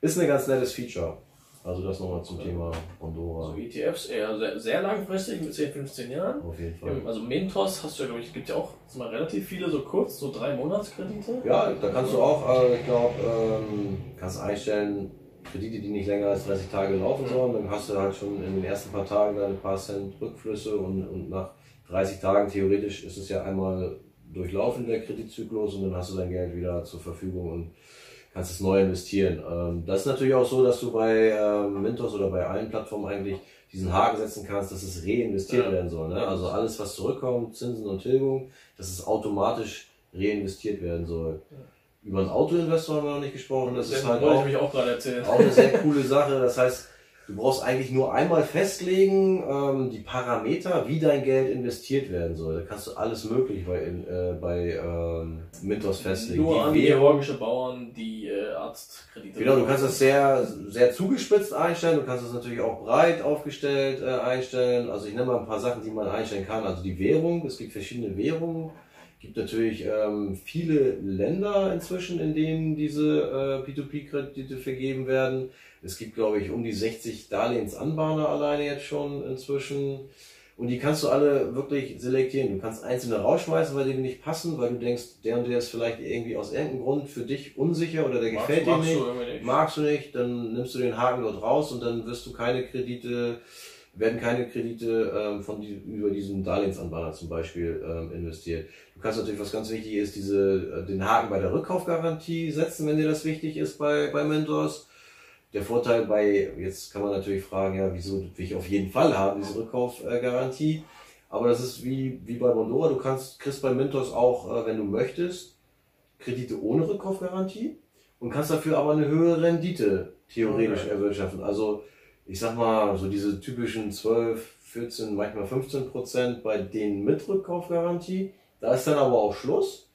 S3: Ist ein ganz nettes Feature. Also das nochmal zum Thema Pandora.
S2: Also ETFs eher sehr, sehr, langfristig mit 10, 15 Jahren.
S3: Auf jeden Fall.
S2: Also Mintos hast du ja, glaube ich, gibt ja auch mal relativ viele so kurz, so drei Monatskredite.
S3: Ja, da kannst du auch, äh, ich glaube, ähm, kannst einstellen, Kredite, die nicht länger als 30 Tage laufen sollen. Dann hast du halt schon in den ersten paar Tagen deine paar Cent Rückflüsse und, und nach 30 Tagen theoretisch ist es ja einmal durchlaufen der Kreditzyklus und dann hast du dein Geld wieder zur Verfügung und kannst es neu investieren. Ähm, das ist natürlich auch so, dass du bei ähm, Mintos oder bei allen Plattformen eigentlich diesen Haken setzen kannst, dass es reinvestiert ja. werden soll. Ne? Also alles, was zurückkommt, Zinsen und Tilgung, dass es automatisch reinvestiert werden soll. Ja. Über einen Autoinvestor haben wir noch nicht gesprochen. Das, das ist halt auch,
S2: auch,
S3: auch eine sehr coole Sache. Das heißt, Du brauchst eigentlich nur einmal festlegen, ähm, die Parameter, wie dein Geld investiert werden soll. Da kannst du alles möglich bei, äh, bei ähm, Mintos festlegen.
S2: Nur die an georgische Bauern, die äh, Arztkredite.
S3: Genau, du kannst das sehr, sehr zugespitzt einstellen. Du kannst es natürlich auch breit aufgestellt äh, einstellen. Also ich nenne mal ein paar Sachen, die man einstellen kann. Also die Währung, es gibt verschiedene Währungen. Es gibt natürlich ähm, viele Länder inzwischen, in denen diese äh, P2P-Kredite vergeben werden. Es gibt, glaube ich, um die 60 Darlehensanbahner alleine jetzt schon inzwischen. Und die kannst du alle wirklich selektieren. Du kannst einzelne rausschmeißen, weil die dir nicht passen, weil du denkst, der und der ist vielleicht irgendwie aus irgendeinem Grund für dich unsicher oder der gefällt dir nicht. nicht. Magst du nicht, dann nimmst du den Haken dort raus und dann wirst du keine Kredite, werden keine Kredite ähm, von die, über diesen Darlehensanbahner zum Beispiel ähm, investiert. Du kannst natürlich, was ganz wichtig ist, diese, äh, den Haken bei der Rückkaufgarantie setzen, wenn dir das wichtig ist bei, bei Mentors der Vorteil bei, jetzt kann man natürlich fragen, ja, wieso will ich auf jeden Fall haben, diese Rückkaufgarantie. Aber das ist wie, wie bei Mondora, du kannst, kriegst bei Mintos auch, äh, wenn du möchtest, Kredite ohne Rückkaufgarantie und kannst dafür aber eine höhere Rendite theoretisch okay. erwirtschaften. Also, ich sag mal, so diese typischen 12, 14, manchmal 15 Prozent bei denen mit Rückkaufgarantie. Da ist dann aber auch Schluss.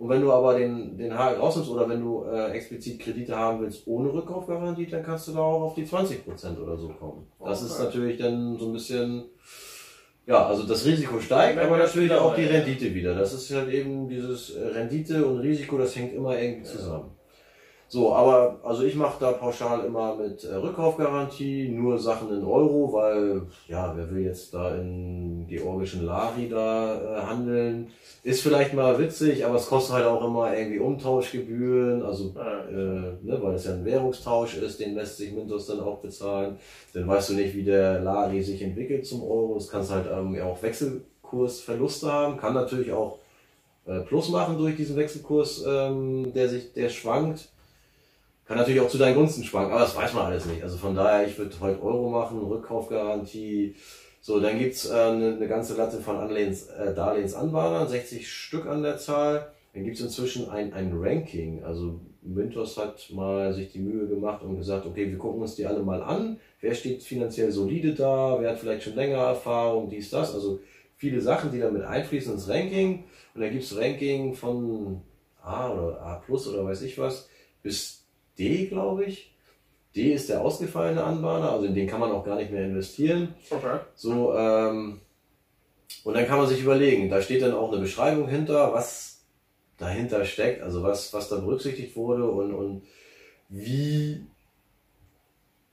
S3: Und wenn du aber den, den Haken rausnimmst oder wenn du äh, explizit Kredite haben willst ohne Rückkaufgarantie, dann kannst du da auch auf die 20% oder so kommen. Das okay. ist natürlich dann so ein bisschen, ja, also das Risiko steigt, aber natürlich auch die Rendite wieder. Das ist halt eben dieses äh, Rendite und Risiko, das hängt immer irgendwie zusammen. So, aber also ich mache da pauschal immer mit äh, Rückkaufgarantie nur Sachen in Euro, weil ja, wer will jetzt da in georgischen Lari da äh, handeln? Ist vielleicht mal witzig, aber es kostet halt auch immer irgendwie Umtauschgebühren, also äh, ne, weil es ja ein Währungstausch ist, den lässt sich Mintos dann auch bezahlen. Dann weißt du nicht, wie der Lari sich entwickelt zum Euro. Es kannst halt ähm, ja auch Wechselkursverluste haben, kann natürlich auch äh, Plus machen durch diesen Wechselkurs, ähm, der sich, der schwankt. Kann natürlich auch zu deinen Gunsten schwanken, aber das weiß man alles nicht. Also von daher, ich würde heute Euro machen, Rückkaufgarantie. So, dann gibt's äh, eine, eine ganze Latte von Anlehns, äh, Darlehensanbahnern, 60 Stück an der Zahl. Dann gibt's inzwischen ein, ein Ranking. Also Mintos hat mal sich die Mühe gemacht und gesagt, okay, wir gucken uns die alle mal an. Wer steht finanziell solide da? Wer hat vielleicht schon länger Erfahrung? Dies, das. Also viele Sachen, die damit einfließen ins Ranking. Und dann gibt's Ranking von A oder A plus oder weiß ich was bis D, glaube ich. D ist der ausgefallene Anbahner, also in den kann man auch gar nicht mehr investieren.
S2: Okay.
S3: So, ähm, und dann kann man sich überlegen, da steht dann auch eine Beschreibung hinter, was dahinter steckt, also was, was da berücksichtigt wurde und, und wie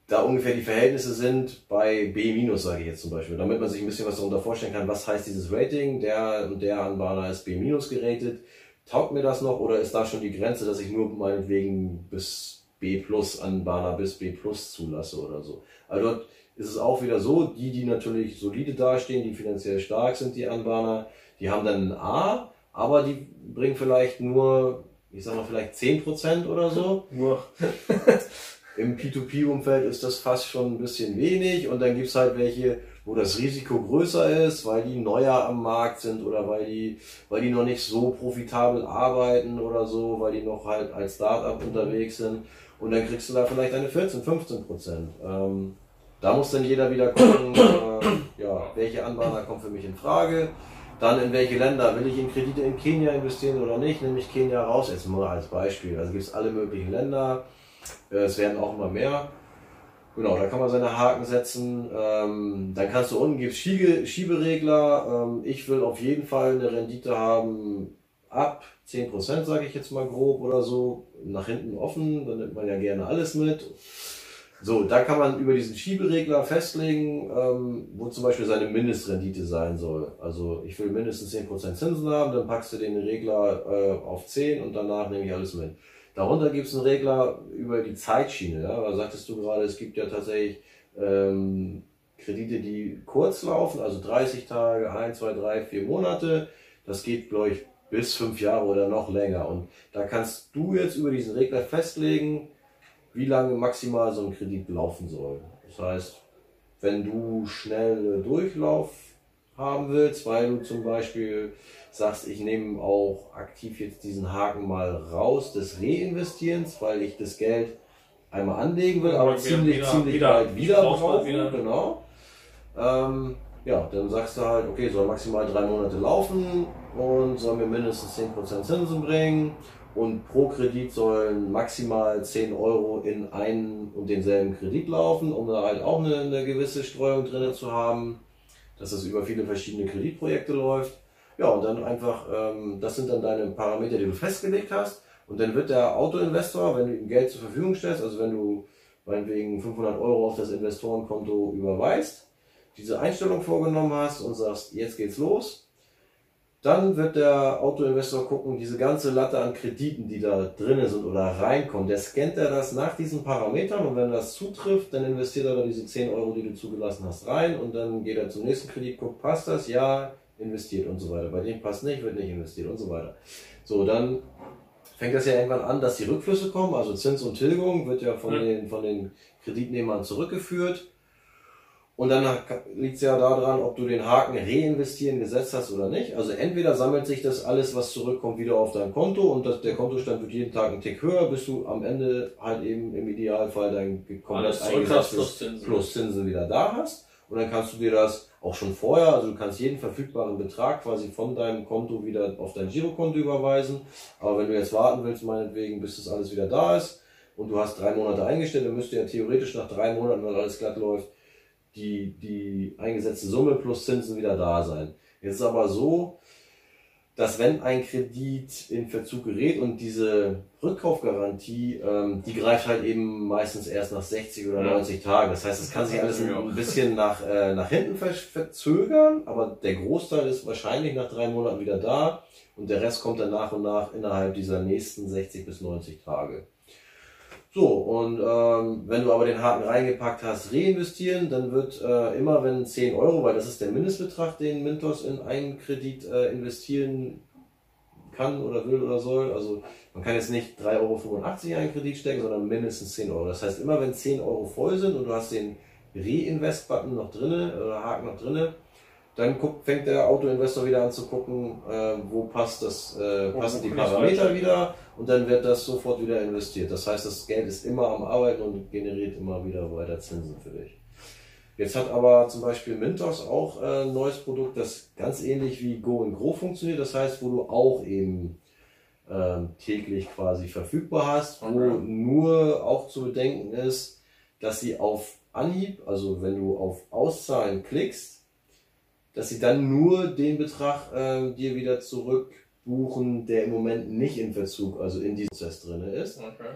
S3: da ungefähr die Verhältnisse sind bei B-, sage ich jetzt zum Beispiel, damit man sich ein bisschen was darunter vorstellen kann, was heißt dieses Rating, der und der Anbahner ist B- geratet, taugt mir das noch oder ist da schon die Grenze, dass ich nur meinetwegen bis B plus an Bana bis B plus zulasse oder so. Also dort ist es auch wieder so, die, die natürlich solide dastehen, die finanziell stark sind, die Anbahner, die haben dann ein A, aber die bringen vielleicht nur, ich sag mal, vielleicht 10% oder so. (laughs)
S2: Nur. (laughs)
S3: Im P2P-Umfeld ist das fast schon ein bisschen wenig und dann gibt's halt welche, wo das Risiko größer ist, weil die neuer am Markt sind oder weil die, weil die noch nicht so profitabel arbeiten oder so, weil die noch halt als Startup unterwegs sind. Und dann kriegst du da vielleicht eine 14, 15 Prozent. Ähm, da muss dann jeder wieder gucken, äh, ja, welche Anbahner kommen für mich in Frage. Dann in welche Länder will ich in Kredite in Kenia investieren oder nicht? Nehme ich Kenia raus, jetzt nur als Beispiel. Also gibt es alle möglichen Länder. Äh, es werden auch immer mehr. Genau, da kann man seine Haken setzen. Ähm, dann kannst du unten Schiebe, Schieberegler. Ähm, ich will auf jeden Fall eine Rendite haben ab 10%, sage ich jetzt mal grob oder so, nach hinten offen, dann nimmt man ja gerne alles mit. So, da kann man über diesen Schieberegler festlegen, ähm, wo zum Beispiel seine Mindestrendite sein soll. Also ich will mindestens 10% Zinsen haben, dann packst du den Regler äh, auf 10 und danach nehme ich alles mit. Darunter gibt es einen Regler über die Zeitschiene. Ja? Da sagtest du gerade, es gibt ja tatsächlich ähm, Kredite, die kurz laufen, also 30 Tage, 1, 2, 3, 4 Monate. Das geht, glaube ich, bis fünf Jahre oder noch länger. Und da kannst du jetzt über diesen Regler festlegen, wie lange maximal so ein Kredit laufen soll. Das heißt, wenn du schnell Durchlauf haben willst, weil du zum Beispiel sagst, ich nehme auch aktiv jetzt diesen Haken mal raus des Reinvestierens, weil ich das Geld einmal anlegen will, aber ziemlich, wieder, ziemlich wieder, bald wieder brauche. Wieder. Genau. Ähm, ja, dann sagst du halt, okay, soll maximal drei Monate laufen und soll mir mindestens 10% Zinsen bringen und pro Kredit sollen maximal 10 Euro in einen und denselben Kredit laufen, um da halt auch eine, eine gewisse Streuung drin zu haben, dass das über viele verschiedene Kreditprojekte läuft. Ja, und dann einfach, ähm, das sind dann deine Parameter, die du festgelegt hast. Und dann wird der Autoinvestor, wenn du ihm Geld zur Verfügung stellst, also wenn du meinetwegen 500 Euro auf das Investorenkonto überweist, diese Einstellung vorgenommen hast und sagst, jetzt geht's los, dann wird der Autoinvestor gucken, diese ganze Latte an Krediten, die da drinnen sind oder reinkommen, der scannt er das nach diesen Parametern und wenn das zutrifft, dann investiert er da diese 10 Euro, die du zugelassen hast, rein und dann geht er zum nächsten Kredit, guckt, passt das? Ja, investiert und so weiter. Bei dem passt nicht, wird nicht investiert und so weiter. So, dann fängt das ja irgendwann an, dass die Rückflüsse kommen, also Zins und Tilgung wird ja von, ja. Den, von den Kreditnehmern zurückgeführt und dann liegt es ja daran, ob du den Haken reinvestieren gesetzt hast oder nicht. Also entweder sammelt sich das alles, was zurückkommt, wieder auf dein Konto und das, der Kontostand wird jeden Tag einen Tick höher, bis du am Ende halt eben im Idealfall dein komplett eingesetztes plus Zinsen. plus Zinsen wieder da hast. Und dann kannst du dir das auch schon vorher, also du kannst jeden verfügbaren Betrag quasi von deinem Konto wieder auf dein Girokonto überweisen. Aber wenn du jetzt warten willst, meinetwegen, bis das alles wieder da ist und du hast drei Monate eingestellt, dann müsste ja theoretisch nach drei Monaten, wenn alles glatt läuft, die, die eingesetzte Summe plus Zinsen wieder da sein. Jetzt ist aber so, dass wenn ein Kredit in Verzug gerät und diese Rückkaufgarantie, ähm, die greift halt eben meistens erst nach 60 oder 90 Tagen. Das heißt, es kann sich alles ein, ein bisschen nach, äh, nach hinten verzögern, aber der Großteil ist wahrscheinlich nach drei Monaten wieder da und der Rest kommt dann nach und nach innerhalb dieser nächsten 60 bis 90 Tage. So, und ähm, wenn du aber den Haken reingepackt hast, reinvestieren, dann wird äh, immer, wenn 10 Euro, weil das ist der Mindestbetrag, den Mintos in einen Kredit äh, investieren kann oder will oder soll. Also man kann jetzt nicht 3,85 Euro in einen Kredit stecken, sondern mindestens 10 Euro. Das heißt, immer wenn 10 Euro voll sind und du hast den Reinvest-Button noch drinne oder Haken noch drinne, dann guckt, fängt der Autoinvestor wieder an zu gucken, äh, wo passt das, äh, passen die Parameter wieder und dann wird das sofort wieder investiert. Das heißt, das Geld ist immer am Arbeiten und generiert immer wieder weiter Zinsen für dich. Jetzt hat aber zum Beispiel Mintos auch äh, ein neues Produkt, das ganz ähnlich wie Go and Grow funktioniert. Das heißt, wo du auch eben ähm, täglich quasi verfügbar hast, wo okay. nur auch zu bedenken ist, dass sie auf Anhieb, also wenn du auf Auszahlen klickst, dass sie dann nur den Betrag äh, dir wieder zurückbuchen, der im Moment nicht in Verzug, also in diesem Prozess drin ist. Okay.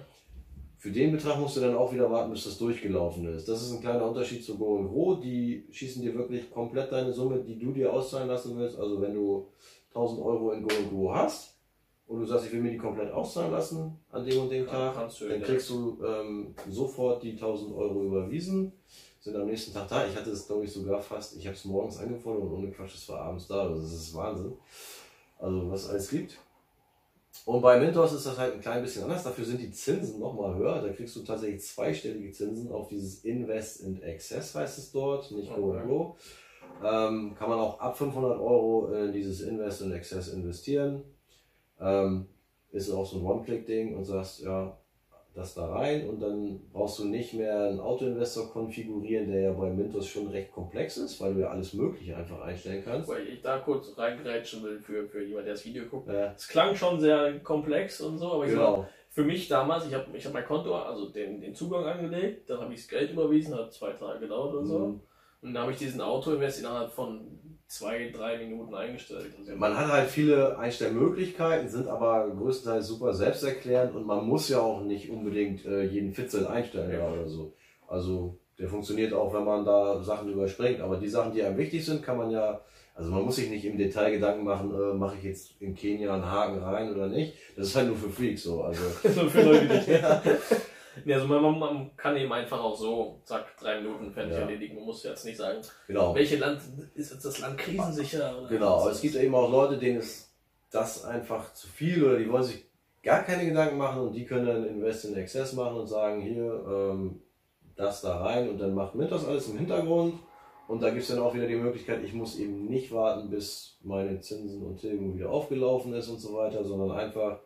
S3: Für den Betrag musst du dann auch wieder warten, bis das durchgelaufen ist. Das ist ein kleiner Unterschied zu Go Gro. Die schießen dir wirklich komplett deine Summe, die du dir auszahlen lassen willst. Also wenn du 1000 Euro in Go Gro hast und du sagst, ich will mir die komplett auszahlen lassen an dem und dem Tag, dann kriegst du ähm, sofort die 1000 Euro überwiesen sind am nächsten Tag da. Ich hatte es, glaube ich, sogar fast, ich habe es morgens angefordert und ohne Quatsch, es war abends da. Also das ist Wahnsinn. Also was es alles gibt. Und bei Mintos ist das halt ein klein bisschen anders. Dafür sind die Zinsen nochmal höher. Da kriegst du tatsächlich zweistellige Zinsen auf dieses Invest in Access, heißt es dort, nicht Go okay. Go. Ähm, kann man auch ab 500 Euro in dieses Invest in Access investieren. Ähm, ist auch so ein One-Click-Ding und sagst, ja, das da rein und dann brauchst du nicht mehr einen Autoinvestor konfigurieren, der ja bei Mintos schon recht komplex ist, weil du ja alles Mögliche einfach einstellen kannst.
S2: Weil ich da kurz reingrätschen will für, für jemand, der das Video guckt. Ja. Es klang schon sehr komplex und so, aber ich genau. Sag, für mich damals, ich habe ich hab mein Konto, also den, den Zugang angelegt, dann habe ich das Geld überwiesen, hat zwei Tage gedauert oder so. Mhm. Und dann habe ich diesen Autoinvest innerhalb von zwei, drei Minuten eingestellt.
S3: Also man hat halt viele Einstellmöglichkeiten, sind aber größtenteils super selbsterklärend und man muss ja auch nicht unbedingt äh, jeden Fitzel einstellen ja. oder so. Also der funktioniert auch, wenn man da Sachen überspringt. Aber die Sachen, die einem wichtig sind, kann man ja, also man muss sich nicht im Detail Gedanken machen, äh, mache ich jetzt in Kenia einen Haken rein oder nicht. Das ist halt nur für Freaks so. Also (laughs) für Leute,
S2: die (laughs) nicht. ja. Ja, also man, man, kann eben einfach auch so, zack, drei Minuten fertig ja. erledigen. Man muss jetzt nicht sagen, genau. welches Land ist jetzt das Land krisensicher.
S3: genau, aber es gibt eben auch Leute, denen ist das einfach zu viel oder die wollen sich gar keine Gedanken machen und die können dann Invest in Access machen und sagen, hier, ähm, das da rein und dann macht mit das alles im Hintergrund. Und da gibt es dann auch wieder die Möglichkeit, ich muss eben nicht warten, bis meine Zinsen und Tilgung wieder aufgelaufen ist und so weiter, sondern einfach,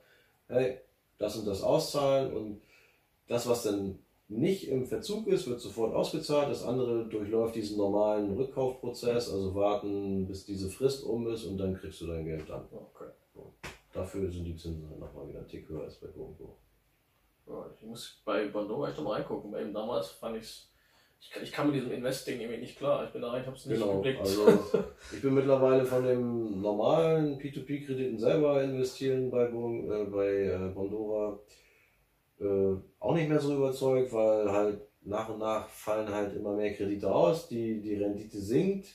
S3: hey, das und das auszahlen und das, was dann nicht im Verzug ist, wird sofort ausgezahlt. Das andere durchläuft diesen normalen Rückkaufprozess, also warten, bis diese Frist um ist und dann kriegst du dein Geld dann. Okay. Dafür sind die Zinsen dann nochmal wieder ein Tick höher als bei Bongo.
S2: Ja, ich muss bei Bondo echt nochmal reingucken. Bei ihm damals fand ich's, ich, ich kam mit diesem Investing irgendwie nicht klar. Ich bin da rein, ich habe es nicht genau, geblickt.
S3: Also (laughs) ich bin mittlerweile von dem normalen P2P-Krediten selber investieren bei, äh, bei äh, Bondora äh, auch nicht mehr so überzeugt, weil halt nach und nach fallen halt immer mehr Kredite aus, die, die Rendite sinkt.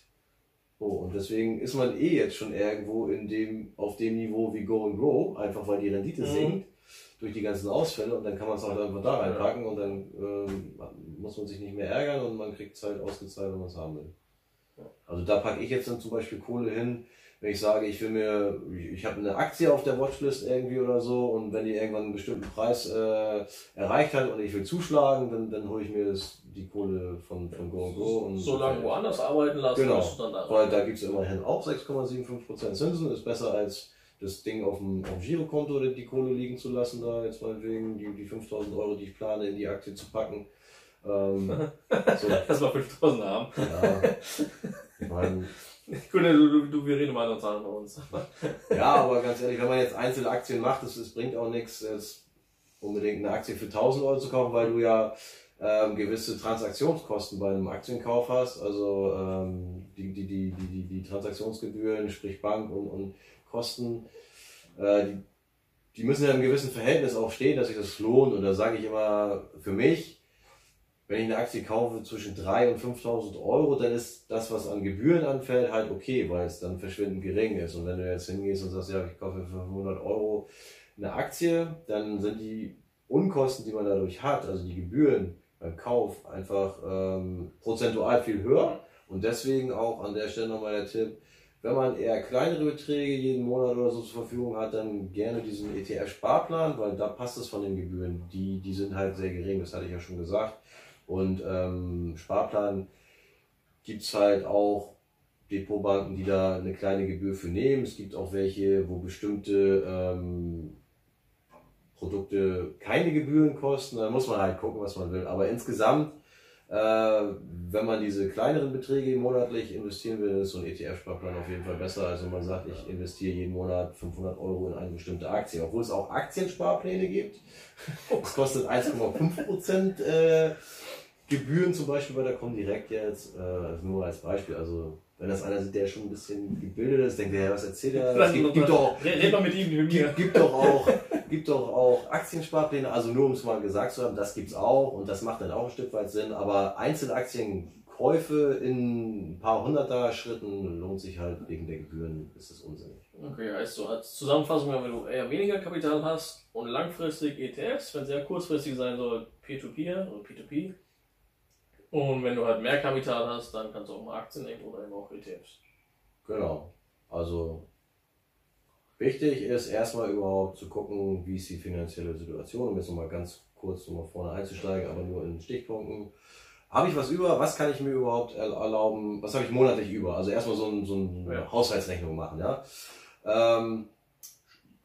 S3: Oh, und deswegen ist man eh jetzt schon irgendwo in dem, auf dem Niveau wie Go and Grow, einfach weil die Rendite mhm. sinkt durch die ganzen Ausfälle und dann kann man es halt einfach da reinpacken und dann ähm, muss man sich nicht mehr ärgern und man kriegt es halt ausgezahlt, wenn man es haben will. Also da packe ich jetzt dann zum Beispiel Kohle hin, wenn ich sage, ich will mir, ich habe eine Aktie auf der Watchlist irgendwie oder so und wenn die irgendwann einen bestimmten Preis äh, erreicht hat und ich will zuschlagen, dann, dann hole ich mir das, die Kohle von, von Go Go. Und
S2: so lange woanders arbeiten lassen,
S3: genau. dann da Weil da gibt es immerhin auch 6,75% Zinsen, ist besser als das Ding auf dem, auf dem Girokonto oder die Kohle liegen zu lassen, da jetzt meinetwegen die, die 5000 Euro, die ich plane, in die Aktie zu packen. Ähm, (laughs)
S2: so. Erstmal 5000 haben. Ja. Ich meine, (laughs) Gut, du, du, wir reden mal andere Zahlen bei uns. (laughs)
S3: ja, aber ganz ehrlich, wenn man jetzt einzelne Aktien macht, es, es bringt auch nichts, unbedingt eine Aktie für 1000 Euro zu kaufen, weil du ja ähm, gewisse Transaktionskosten bei einem Aktienkauf hast, also ähm, die, die, die, die, die Transaktionsgebühren, sprich Bank und, und Kosten, äh, die, die müssen ja im gewissen Verhältnis auch stehen, dass sich das lohnt. Und da sage ich immer, für mich, wenn ich eine Aktie kaufe zwischen 3.000 und 5.000 Euro, dann ist das, was an Gebühren anfällt, halt okay, weil es dann verschwindend gering ist. Und wenn du jetzt hingehst und sagst, ja, ich kaufe für 500 Euro eine Aktie, dann sind die Unkosten, die man dadurch hat, also die Gebühren beim Kauf, einfach ähm, prozentual viel höher. Und deswegen auch an der Stelle nochmal der Tipp, wenn man eher kleinere Beträge jeden Monat oder so zur Verfügung hat, dann gerne diesen ETF-Sparplan, weil da passt es von den Gebühren. Die, die sind halt sehr gering, das hatte ich ja schon gesagt. Und ähm, Sparplan gibt es halt auch Depotbanken, die da eine kleine Gebühr für nehmen. Es gibt auch welche, wo bestimmte ähm, Produkte keine Gebühren kosten. Da muss man halt gucken, was man will. Aber insgesamt äh, wenn man diese kleineren Beträge monatlich investieren will, ist so ein ETF-Sparplan auf jeden Fall besser. Also man sagt, ich investiere jeden Monat 500 Euro in eine bestimmte Aktie, obwohl es auch Aktiensparpläne gibt. (laughs) Es kostet 1,5 Prozent äh, Gebühren zum Beispiel bei der Comdirect jetzt, äh, nur als Beispiel. Also wenn das einer sieht, der schon ein bisschen gebildet ist, denkt er, was erzählt er? Es gibt, gibt, doch,
S2: red mal mit ihm,
S3: mit gibt, gibt doch auch, gibt doch auch Aktiensparpläne, also nur um es mal gesagt zu haben, das gibt es auch und das macht dann auch ein Stück weit Sinn, aber Einzelaktienkäufe in ein paar hunderter Schritten lohnt sich halt wegen der Gebühren, ist das unsinnig.
S2: Okay, heißt so als Zusammenfassung, wenn du eher weniger Kapital hast und langfristig ETFs, wenn sehr kurzfristig sein soll, Peer-to-Peer -Peer oder P2P, und wenn du halt mehr Kapital hast, dann kannst du auch mal Aktien nehmen oder eben auch ETFs.
S3: Genau. Also wichtig ist erstmal überhaupt zu gucken, wie ist die finanzielle Situation, um jetzt nochmal ganz kurz nochmal vorne einzusteigen, aber nur in Stichpunkten. Habe ich was über? Was kann ich mir überhaupt erlauben? Was habe ich monatlich über? Also erstmal so, ein, so eine ja. Haushaltsrechnung machen, ja. Ähm,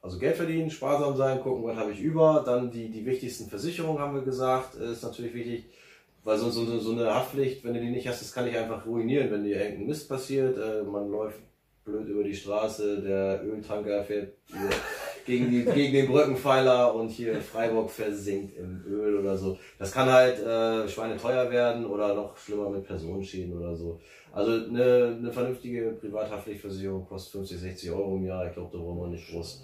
S3: also Geld verdienen, sparsam sein, gucken, was habe ich über. Dann die, die wichtigsten Versicherungen haben wir gesagt, ist natürlich wichtig. Weil so, so, so eine Haftpflicht, wenn du die nicht hast, das kann dich einfach ruinieren, wenn dir irgendein Mist passiert. Äh, man läuft blöd über die Straße, der Öltanker fährt (laughs) gegen, die, gegen den Brückenpfeiler und hier Freiburg versinkt im Öl oder so. Das kann halt äh, schweineteuer werden oder noch schlimmer mit Personenschäden oder so. Also eine, eine vernünftige Privathaftpflichtversicherung kostet 50, 60 Euro im Jahr. Ich glaube, da wollen wir nicht groß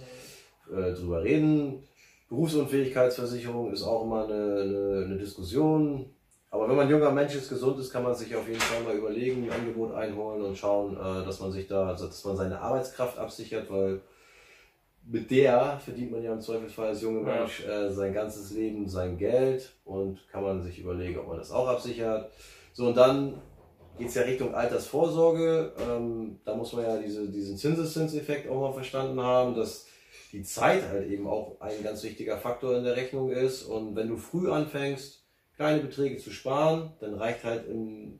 S3: äh, drüber reden. Berufsunfähigkeitsversicherung ist auch immer eine, eine, eine Diskussion aber wenn man junger Mensch ist, gesund ist, kann man sich auf jeden Fall mal überlegen, ein Angebot einholen und schauen, äh, dass man sich da, also dass man seine Arbeitskraft absichert, weil mit der verdient man ja im Zweifelsfall als junger Mensch äh, sein ganzes Leben sein Geld und kann man sich überlegen, ob man das auch absichert. So, und dann geht es ja Richtung Altersvorsorge. Ähm, da muss man ja diese, diesen Zinseszinseffekt auch mal verstanden haben, dass die Zeit halt eben auch ein ganz wichtiger Faktor in der Rechnung ist. Und wenn du früh anfängst, kleine Beträge zu sparen, dann reicht halt im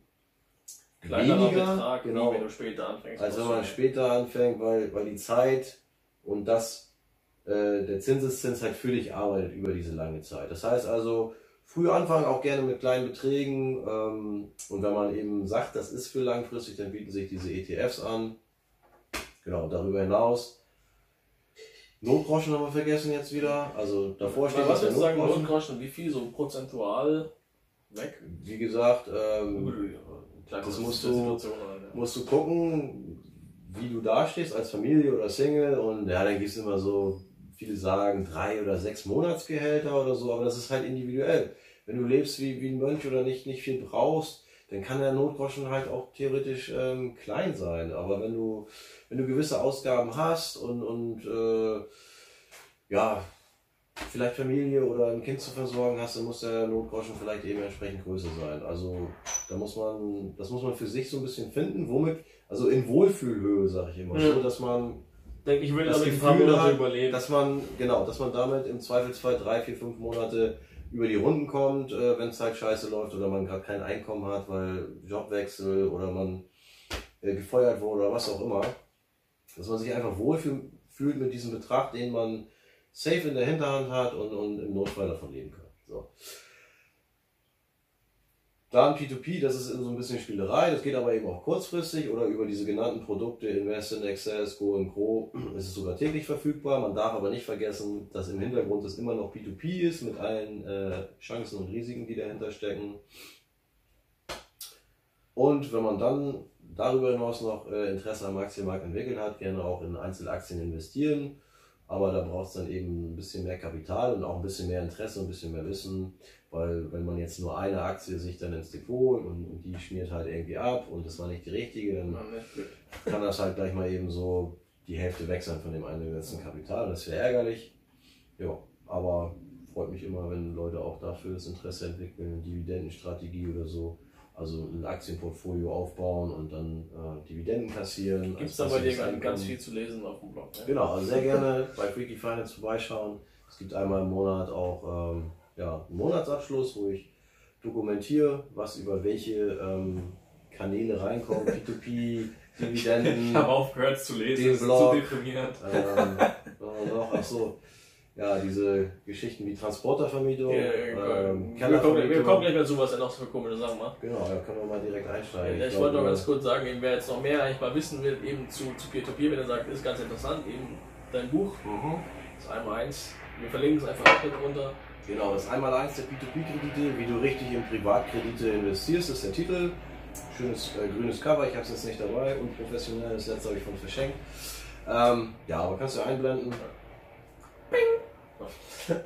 S2: Kleinerer weniger, Betrag, genau, wenn du später anfängst.
S3: Als wenn man später anfängt, weil, weil die Zeit und das, äh, der Zinseszins halt für dich arbeitet über diese lange Zeit. Das heißt also, früh anfangen, auch gerne mit kleinen Beträgen. Ähm, und wenn man eben sagt, das ist für langfristig, dann bieten sich diese ETFs an. Genau, darüber hinaus Notgroschen haben wir vergessen jetzt wieder. Also davor steht
S2: was würdest du sagen, Notgroschen, wie viel so prozentual weg?
S3: Wie gesagt, ähm, das musst du, musst du gucken, wie du dastehst als Familie oder Single. Und ja, dann gibt es immer so, viele sagen drei oder sechs Monatsgehälter oder so, aber das ist halt individuell. Wenn du lebst wie, wie ein Mönch oder nicht, nicht viel brauchst, dann kann der Notgroschen halt auch theoretisch ähm, klein sein. Aber wenn du, wenn du gewisse Ausgaben hast und, und äh, ja, vielleicht Familie oder ein Kind zu versorgen hast, dann muss der Notgroschen vielleicht eben entsprechend größer sein. Also da muss man, das muss man für sich so ein bisschen finden, womit, also in Wohlfühlhöhe, sage ich immer, ja. so dass man
S2: denke ich will das Gefühl hat, überleben.
S3: dass man genau, dass man damit im Zweifelsfall drei, vier, fünf Monate über die Runden kommt, äh, wenn es halt scheiße läuft oder man gerade kein Einkommen hat, weil Jobwechsel oder man äh, gefeuert wurde oder was auch immer. Dass man sich einfach wohlfühlt mit diesem Betrag, den man safe in der Hinterhand hat und, und im Notfall davon leben kann. So. Dann P2P, das ist so ein bisschen Spielerei, das geht aber eben auch kurzfristig oder über diese genannten Produkte Invest in Access, Go and Grow (clears throat) ist es sogar täglich verfügbar. Man darf aber nicht vergessen, dass im Hintergrund es immer noch P2P ist mit allen äh, Chancen und Risiken, die dahinter stecken. Und wenn man dann darüber hinaus noch äh, Interesse am Aktienmarkt entwickelt hat, gerne auch in Einzelaktien investieren. Aber da braucht es dann eben ein bisschen mehr Kapital und auch ein bisschen mehr Interesse und ein bisschen mehr Wissen. Weil wenn man jetzt nur eine Aktie sich dann ins Depot und, und die schmiert halt irgendwie ab und das war nicht die richtige, dann kann das halt gleich mal eben so die Hälfte weg sein von dem eingesetzten Kapital. Das wäre ärgerlich. Ja, aber freut mich immer, wenn Leute auch dafür das Interesse entwickeln, Dividendenstrategie oder so. Also ein Aktienportfolio aufbauen und dann äh, Dividenden kassieren.
S2: Gibt es da bei dir ganz viel zu lesen auf dem Blog?
S3: Ne? Genau, also sehr gerne bei Freaky Finance vorbeischauen. Es gibt einmal im Monat auch ähm, ja, einen Monatsabschluss, wo ich dokumentiere, was über welche ähm, Kanäle reinkommt, (laughs) P2P, Dividenden.
S2: Ich habe aufgehört zu lesen, den Blog, ist zu deprimiert.
S3: Ähm, noch, ach so, ja, diese Geschichten wie Transportervermietung. Ja,
S2: ähm, wir, kommen, wir kommen gleich mal zu, was er noch für komische Sachen macht.
S3: Genau, da können wir mal direkt einsteigen.
S2: Ja, ich, ich wollte noch ganz kurz sagen, wer jetzt noch mehr eigentlich mal wissen will, eben zu, zu Peer-to-Peer, wenn er sagt, ist ganz interessant, eben dein Buch, mhm. das einmal eins. Wir verlinken es einfach auch mit runter.
S3: Genau, das einmal eins der P2P-Kredite, wie du richtig in Privatkredite investierst, ist der Titel. Schönes äh, grünes Cover, ich habe es jetzt nicht dabei, unprofessionell, das letzte habe ich von verschenkt. Ähm, ja, aber kannst du einblenden.
S2: Bing!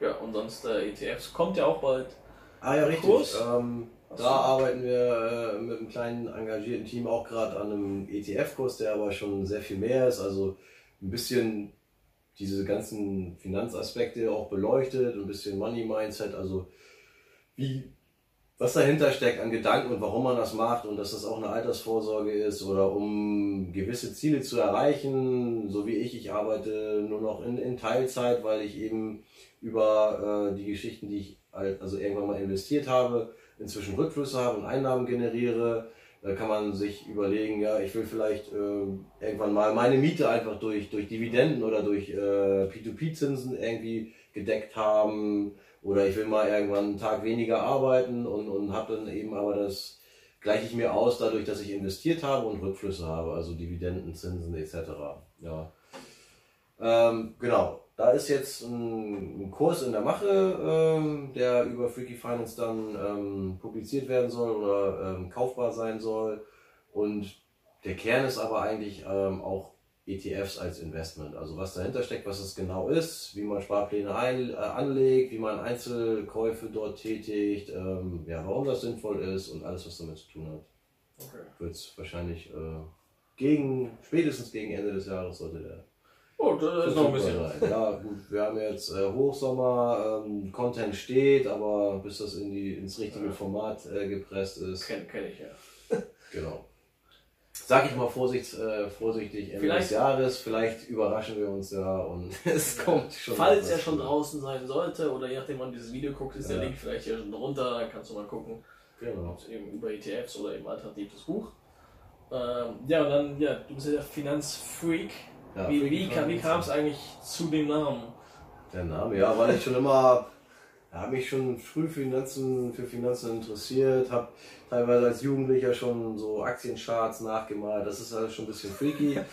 S2: ja, und sonst äh, ETFs kommt ja auch bald.
S3: Ah ja, richtig. Ähm, da so. arbeiten wir äh, mit einem kleinen engagierten Team auch gerade an einem ETF-Kurs, der aber schon sehr viel mehr ist. Also ein bisschen diese ganzen Finanzaspekte auch beleuchtet, ein bisschen Money Mindset, also wie, was dahinter steckt an Gedanken und warum man das macht und dass das auch eine Altersvorsorge ist oder um gewisse Ziele zu erreichen, so wie ich, ich arbeite nur noch in, in Teilzeit, weil ich eben über äh, die Geschichten, die ich also irgendwann mal investiert habe, inzwischen Rückflüsse habe und Einnahmen generiere da kann man sich überlegen, ja, ich will vielleicht äh, irgendwann mal meine Miete einfach durch, durch Dividenden oder durch äh, P2P-Zinsen irgendwie gedeckt haben. Oder ich will mal irgendwann einen Tag weniger arbeiten und, und habe dann eben aber das gleiche ich mir aus dadurch, dass ich investiert habe und Rückflüsse habe, also Dividenden, Zinsen etc. Ja. Ähm, genau. Da ist jetzt ein, ein Kurs in der Mache, ähm, der über Freaky Finance dann ähm, publiziert werden soll oder ähm, kaufbar sein soll. Und der Kern ist aber eigentlich ähm, auch ETFs als Investment. Also was dahinter steckt, was es genau ist, wie man Sparpläne ein, äh, anlegt, wie man Einzelkäufe dort tätigt, ähm, ja, warum das sinnvoll ist und alles, was damit zu tun hat. Okay. Wird es wahrscheinlich äh, gegen, spätestens gegen Ende des Jahres sollte der
S2: Oh, das ist noch ein bisschen.
S3: Sein. Ja, gut, wir haben jetzt äh, Hochsommer, ähm, Content steht, aber bis das in die, ins richtige Format äh, gepresst ist.
S2: Kenne kenn ich ja.
S3: genau. Sag ich mal vorsicht, äh, vorsichtig Ende vielleicht, des Jahres, vielleicht überraschen wir uns ja und (laughs) es kommt schon.
S2: Falls er schon draußen sein sollte oder je nachdem, wann dieses Video guckt, ist ja. der Link vielleicht hier schon drunter, dann kannst du mal gucken. Genau. Eben über ETFs oder eben alternatives Buch. Ähm, ja, und dann, ja, du bist ja der Finanzfreak. Ja, wie wie, wie kam es eigentlich zu dem Namen?
S3: Der Name, ja, weil ich schon immer, habe mich schon früh für Finanzen, für Finanzen interessiert, habe teilweise als Jugendlicher schon so Aktiencharts nachgemalt. Das ist alles schon ein bisschen freaky. (laughs)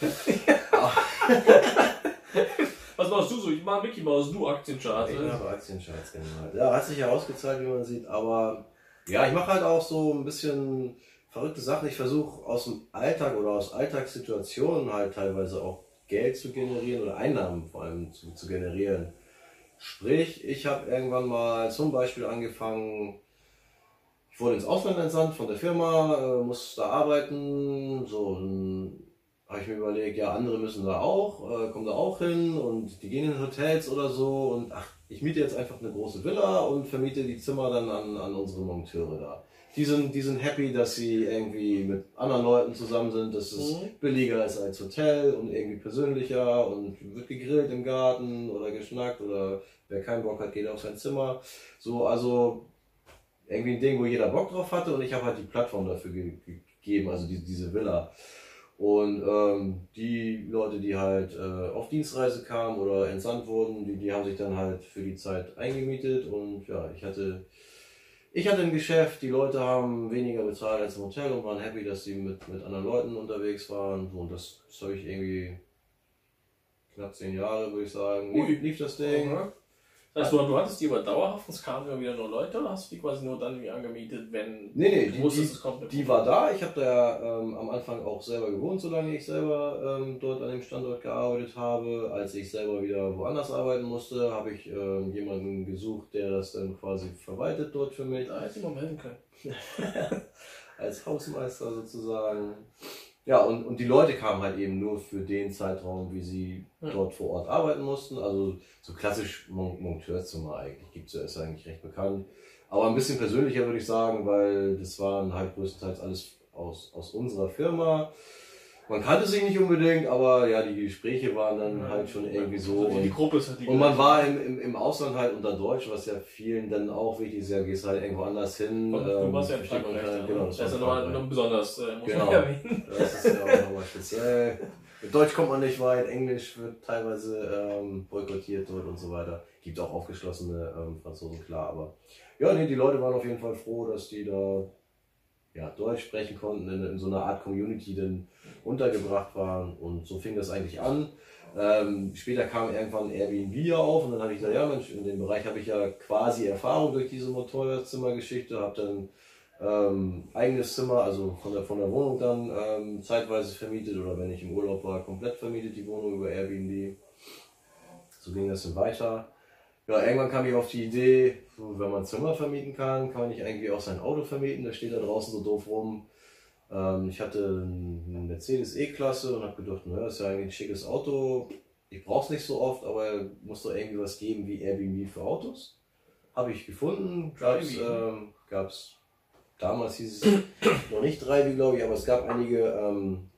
S2: Was machst du so? Ich mache Mickey Mouse, du Aktiencharts.
S3: Ich habe Aktiencharts gemalt. Ja, hat sich herausgezeigt, wie man sieht, aber ja, ich mache halt auch so ein bisschen verrückte Sachen. Ich versuche aus dem Alltag oder aus Alltagssituationen halt teilweise auch Geld zu generieren oder Einnahmen vor allem zu, zu generieren. Sprich, ich habe irgendwann mal zum Beispiel angefangen, ich wurde ins Ausland entsandt von der Firma, äh, muss da arbeiten, so habe ich mir überlegt, ja, andere müssen da auch, äh, kommen da auch hin und die gehen in Hotels oder so und ach, ich miete jetzt einfach eine große Villa und vermiete die Zimmer dann an, an unsere Monteure da die sind, die sind happy, dass sie irgendwie mit anderen Leuten zusammen sind, dass es mhm. billiger ist als Hotel und irgendwie persönlicher und wird gegrillt im Garten oder geschnackt oder wer keinen Bock hat, geht auf sein Zimmer. So, also irgendwie ein Ding, wo jeder Bock drauf hatte und ich habe halt die Plattform dafür ge gegeben, also die, diese Villa. Und ähm, die Leute, die halt äh, auf Dienstreise kamen oder entsandt wurden, die, die haben sich dann halt für die Zeit eingemietet und ja, ich hatte ich hatte ein Geschäft, die Leute haben weniger bezahlt als im Hotel und waren happy, dass sie mit, mit anderen Leuten unterwegs waren. Und das, das habe ich irgendwie knapp zehn Jahre, würde ich sagen. Lief, lief das Ding.
S2: Mhm. Das heißt, du, du hattest die aber dauerhaft, es kamen immer wieder nur Leute oder hast du die quasi nur dann wie angemietet, wenn
S3: Nee, nee,
S2: du
S3: die,
S2: wusstest, es kommt eine
S3: die war da. Ich habe da ähm, am Anfang auch selber gewohnt, solange ich selber ähm, dort an dem Standort gearbeitet habe. Als ich selber wieder woanders arbeiten musste, habe ich ähm, jemanden gesucht, der das dann quasi verwaltet dort für mich.
S2: Da hätte ich mal melden können. (laughs)
S3: als Hausmeister sozusagen. Ja, und, und die Leute kamen halt eben nur für den Zeitraum, wie sie
S2: Ja.
S3: dort vor Ort arbeiten mussten. Also so klassisch Mon Monteurzimmer eigentlich gibt es ja, ist eigentlich recht bekannt. Aber ein bisschen persönlicher würde ich sagen, weil das waren halt größtenteils alles aus, aus unserer Firma. Man kannte sich nicht unbedingt, aber ja, die Gespräche waren dann halt schon irgendwie so.
S2: Also die
S3: Und,
S2: Gruppe ist halt die
S3: und man war im, im, im Ausland halt unter Deutsch, was ja vielen dann auch wichtig ist. Ja, gehst halt irgendwo anders hin.
S2: Und du
S3: ähm,
S2: warst ja
S3: man
S2: Frankreich. ja.
S3: Genau,
S2: das
S3: das
S2: ist ja nochmal besonders, äh, muss
S3: Genau. (laughs) Das ist ja auch nochmal speziell. Mit Deutsch kommt man nicht weit, Englisch wird teilweise ähm, boykottiert dort und so weiter. Gibt auch aufgeschlossene ähm, Franzosen, klar, aber ja, nee, die Leute waren auf jeden Fall froh, dass die da ja, Deutsch sprechen konnten, in, in so einer Art Community dann untergebracht waren und so fing das eigentlich an. Ähm, später kam irgendwann Airbnb auf und dann habe ich gesagt, ja Mensch, in dem Bereich habe ich ja quasi Erfahrung durch diese Motorradzimmergeschichte, habe dann ähm, eigenes Zimmer, also von der, von der Wohnung dann ähm, zeitweise vermietet oder wenn ich im Urlaub war, komplett vermietet die Wohnung über Airbnb. So ging das dann weiter. Ja, irgendwann kam ich auf die Idee, wenn man Zimmer vermieten kann, kann man nicht eigentlich auch sein Auto vermieten. Das steht da draußen so doof rum. Ähm, ich hatte einen Mercedes E-Klasse und habe gedacht, naja, ist ja eigentlich ein schickes Auto. Ich brauche es nicht so oft, aber muss doch irgendwie was geben wie Airbnb für Autos. Habe ich gefunden. Gab es ähm, gab's, damals hieß es noch nicht Drive, glaube ich, aber es gab einige ähm,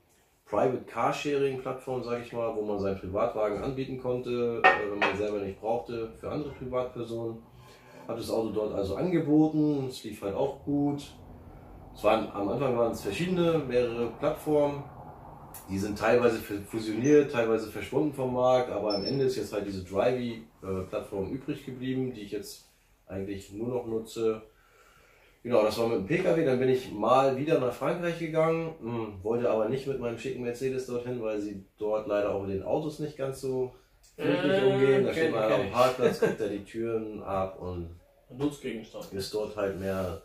S3: Private Carsharing Plattformen, sage ich mal, wo man seinen Privatwagen anbieten konnte, äh, wenn man selber nicht brauchte, für andere Privatpersonen. Habe das Auto dort also angeboten, es lief halt auch gut. Es waren, am Anfang waren es verschiedene, mehrere Plattformen. Die sind teilweise fusioniert, teilweise verschwunden vom Markt, aber am Ende ist jetzt halt diese Drivey-Plattform übrig geblieben, die ich jetzt eigentlich nur noch nutze. Genau, das war mit dem Pkw. Dann bin ich mal wieder nach Frankreich gegangen, hm, wollte aber nicht mit meinem schicken Mercedes dorthin, weil sie dort leider auch mit den Autos nicht ganz so friedlich
S2: Äh,
S3: umgehen. Da steht man halt dem
S2: ich.
S3: Parkplatz, kriegt er die Türen ab und
S2: Nutzgegenstand.
S3: ist dort halt mehr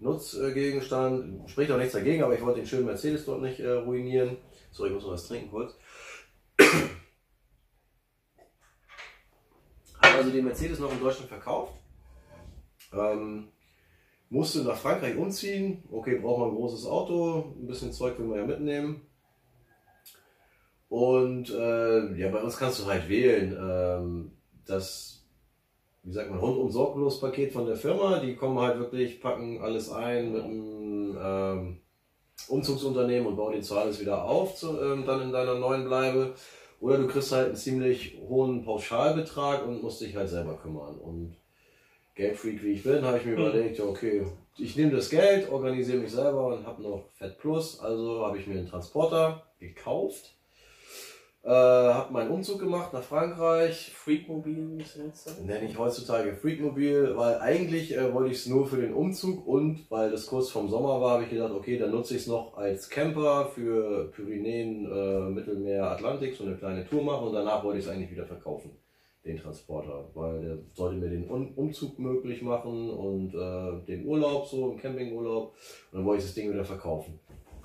S3: Nutzgegenstand. Spricht auch nichts dagegen, aber ich wollte den schönen Mercedes dort nicht äh, ruinieren. So, ich muss mal was trinken kurz. Habe also den Mercedes noch in Deutschland verkauft. Ähm, musste nach Frankreich umziehen. Okay, braucht man ein großes Auto, ein bisschen Zeug will man ja mitnehmen. Und äh, ja, bei uns kannst du halt wählen. Ähm, das, wie sagt man, rundum sorglos Paket von der Firma. Die kommen halt wirklich, packen alles ein mit einem ähm, Umzugsunternehmen und bauen dir zwar alles wieder auf, zu, ähm, dann in deiner neuen Bleibe. Oder du kriegst halt einen ziemlich hohen Pauschalbetrag und musst dich halt selber kümmern. Und Geldfreak wie ich bin, habe ich mir
S2: Hm.
S3: überlegt, ja, okay, ich nehme das Geld, organisiere mich selber und habe noch Fett Plus. Also habe ich mir einen Transporter gekauft, äh, habe meinen Umzug gemacht nach Frankreich,
S2: Freakmobil,
S3: nenne ich heutzutage Freakmobil, weil eigentlich äh, wollte ich es nur für den Umzug und weil das kurz vorm Sommer war, habe ich gedacht, okay, dann nutze ich es noch als Camper für Pyrenäen, äh, Mittelmeer, Atlantik, so eine kleine Tour machen und danach wollte ich es eigentlich wieder verkaufen, den Transporter, weil der sollte mir den Umzug möglich machen und äh, den Urlaub, so einen Campingurlaub und dann wollte ich das Ding wieder verkaufen.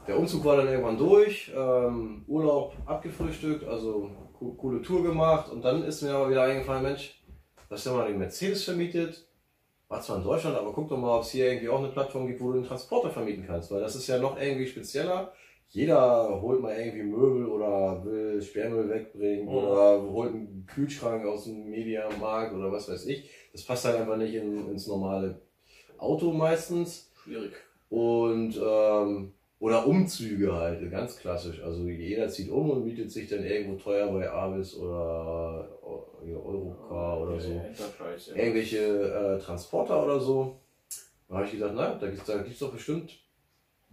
S3: Der Umzug war dann irgendwann durch, ähm, Urlaub abgefrühstückt, also co coole Tour gemacht und dann ist mir aber wieder eingefallen, Mensch, du hast ja mal den Mercedes vermietet, war zwar in Deutschland, aber guck doch mal, ob es hier irgendwie auch eine Plattform gibt, wo du den Transporter vermieten kannst, weil das ist ja noch irgendwie spezieller. Jeder holt mal irgendwie Möbel oder will Sperrmüll wegbringen
S2: Mhm.
S3: oder holt einen Kühlschrank aus dem Mediamarkt oder was weiß ich. Das passt halt einfach nicht in, ins normale Auto meistens.
S2: Schwierig.
S3: Und ähm, oder Umzüge halt, ganz klassisch. Also jeder zieht um und mietet sich dann irgendwo teuer bei Avis oder äh, Eurocar oder so irgendwelche äh, Transporter oder so. Da habe ich gedacht, na, da gibt es doch bestimmt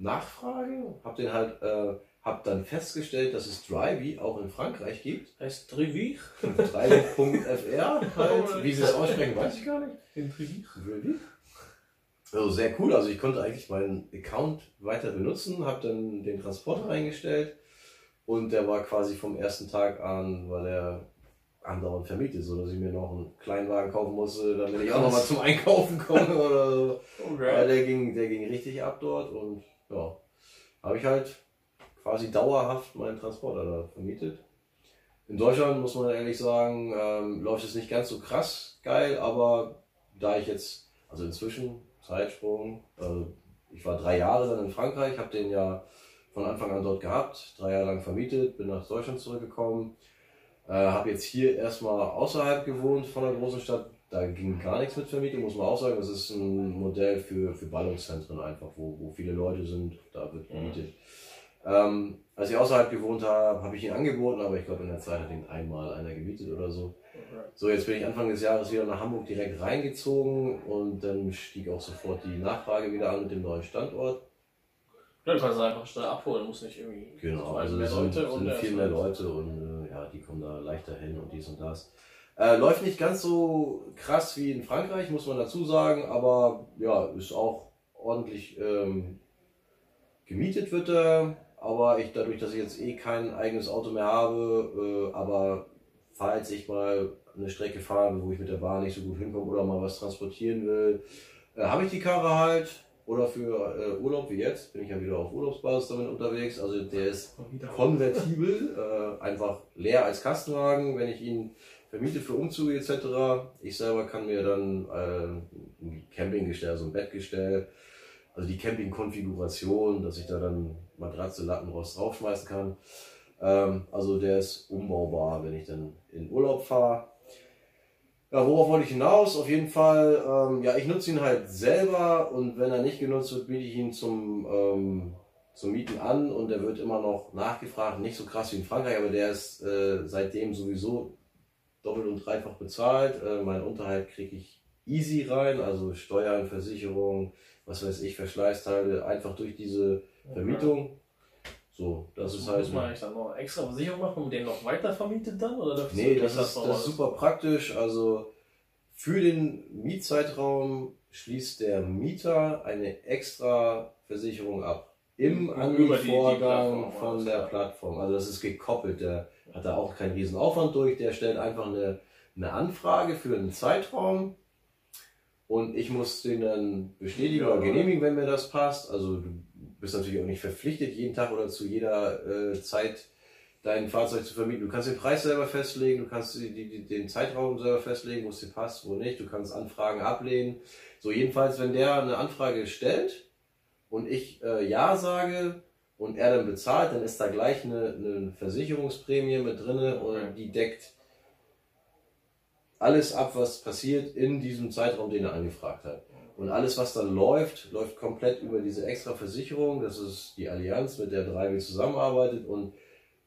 S3: Nachfrage. Hab den halt, äh, hab dann festgestellt, dass es Drivey auch in Frankreich gibt.
S2: Heißt Trivir?
S3: Drivey.fr halt. Wie sie es aussprechen, weiß ich gar nicht.
S2: In Trivir?
S3: Drivey? Also sehr cool. Also ich konnte eigentlich meinen Account weiter benutzen, habe dann den Transporter eingestellt und der war quasi vom ersten Tag an, weil er andauernd vermietet, so dass ich mir noch einen Kleinwagen kaufen musste, damit ich auch noch mal zum Einkaufen komme oder so. Okay. Weil der ging, der ging richtig ab dort und ja, habe ich halt quasi dauerhaft meinen Transporter da vermietet. In Deutschland muss man ehrlich sagen, ähm, läuft es nicht ganz so krass geil, aber da ich jetzt, also inzwischen Zeitsprung. Also ich war drei Jahre dann in Frankreich, habe den ja von Anfang an dort gehabt, drei Jahre lang vermietet, bin nach Deutschland zurückgekommen, äh, habe jetzt hier erstmal außerhalb gewohnt von der großen Stadt. Da ging gar nichts mit Vermietung, muss man auch sagen. Das ist ein Modell für, für Ballungszentren einfach, wo, wo viele Leute sind, da wird gemietet. Mhm. Ähm, als ich außerhalb gewohnt habe, habe ich ihn angeboten, aber ich glaube in der Zeit hat ihn einmal einer gemietet oder so. So, jetzt bin ich Anfang des Jahres wieder nach Hamburg direkt reingezogen und dann stieg auch sofort die Nachfrage wieder an mit dem neuen Standort.
S2: Ja, du kannst es einfach schnell abholen, muss nicht irgendwie.
S3: Genau, also mehr sind, sind viel mehr Leute und äh, ja, die kommen da leichter hin und dies und das. Äh, läuft nicht ganz so krass wie in Frankreich, muss man dazu sagen, aber ja, ist auch ordentlich ähm, gemietet wird er. Aber ich dadurch, dass ich jetzt eh kein eigenes Auto mehr habe, äh, aber falls ich mal eine Strecke fahre, wo ich mit der Bahn nicht so gut hinkomme oder mal was transportieren will, äh, habe ich die Karre halt. Oder für äh, Urlaub wie jetzt bin ich ja wieder auf Urlaubsbasis damit unterwegs. Also der ist konvertibel, äh, einfach leer als Kastenwagen, wenn ich ihn vermiete für Umzüge etc. Ich selber kann mir dann äh, ein Campinggestell, also ein Bettgestell, also die Campingkonfiguration, dass ich da dann Matratze, Latten, Rost draufschmeißen kann. Ähm, also der ist umbaubar, wenn ich dann in Urlaub fahre. Ja, worauf wollte ich hinaus? Auf jeden Fall, ähm, ja, ich nutze ihn halt selber und wenn er nicht genutzt wird, biete ich ihn zum, ähm, zum Mieten an und der wird immer noch nachgefragt. Nicht so krass wie in Frankreich, aber der ist äh, seitdem sowieso doppelt und dreifach bezahlt. Äh, mein Unterhalt kriege ich easy rein, also Steuern, Versicherung, was weiß ich, Verschleißteile, einfach durch diese Vermietung. So, das, das ist halt.
S2: Muss man eigentlich dann noch extra Versicherung machen und den noch weiter vermietet dann? Oder
S3: nee, das, ist, das ist super praktisch. Also für den Mietzeitraum schließt der Mieter eine extra Versicherung ab. Im Anvorgang von der Plattform. Also das ist gekoppelt. Der hat da auch keinen riesen Aufwand durch. Der stellt einfach eine, eine Anfrage für einen Zeitraum und ich muss den dann bestätigen ja, oder genehmigen, wenn mir das passt. Also du bist natürlich auch nicht verpflichtet, jeden Tag oder zu jeder äh, Zeit dein Fahrzeug zu vermieten. Du kannst den Preis selber festlegen, du kannst die, die, den Zeitraum selber festlegen, wo es dir passt, wo nicht. Du kannst Anfragen ablehnen. So, jedenfalls, wenn der eine Anfrage stellt und ich äh, Ja sage und er dann bezahlt, dann ist da gleich eine, eine Versicherungsprämie mit drin und die deckt alles ab, was passiert in diesem Zeitraum, den er angefragt hat. Und alles, was dann läuft, läuft komplett über diese extra Versicherung. Das ist die Allianz, mit der Dreiwil zusammenarbeitet. Und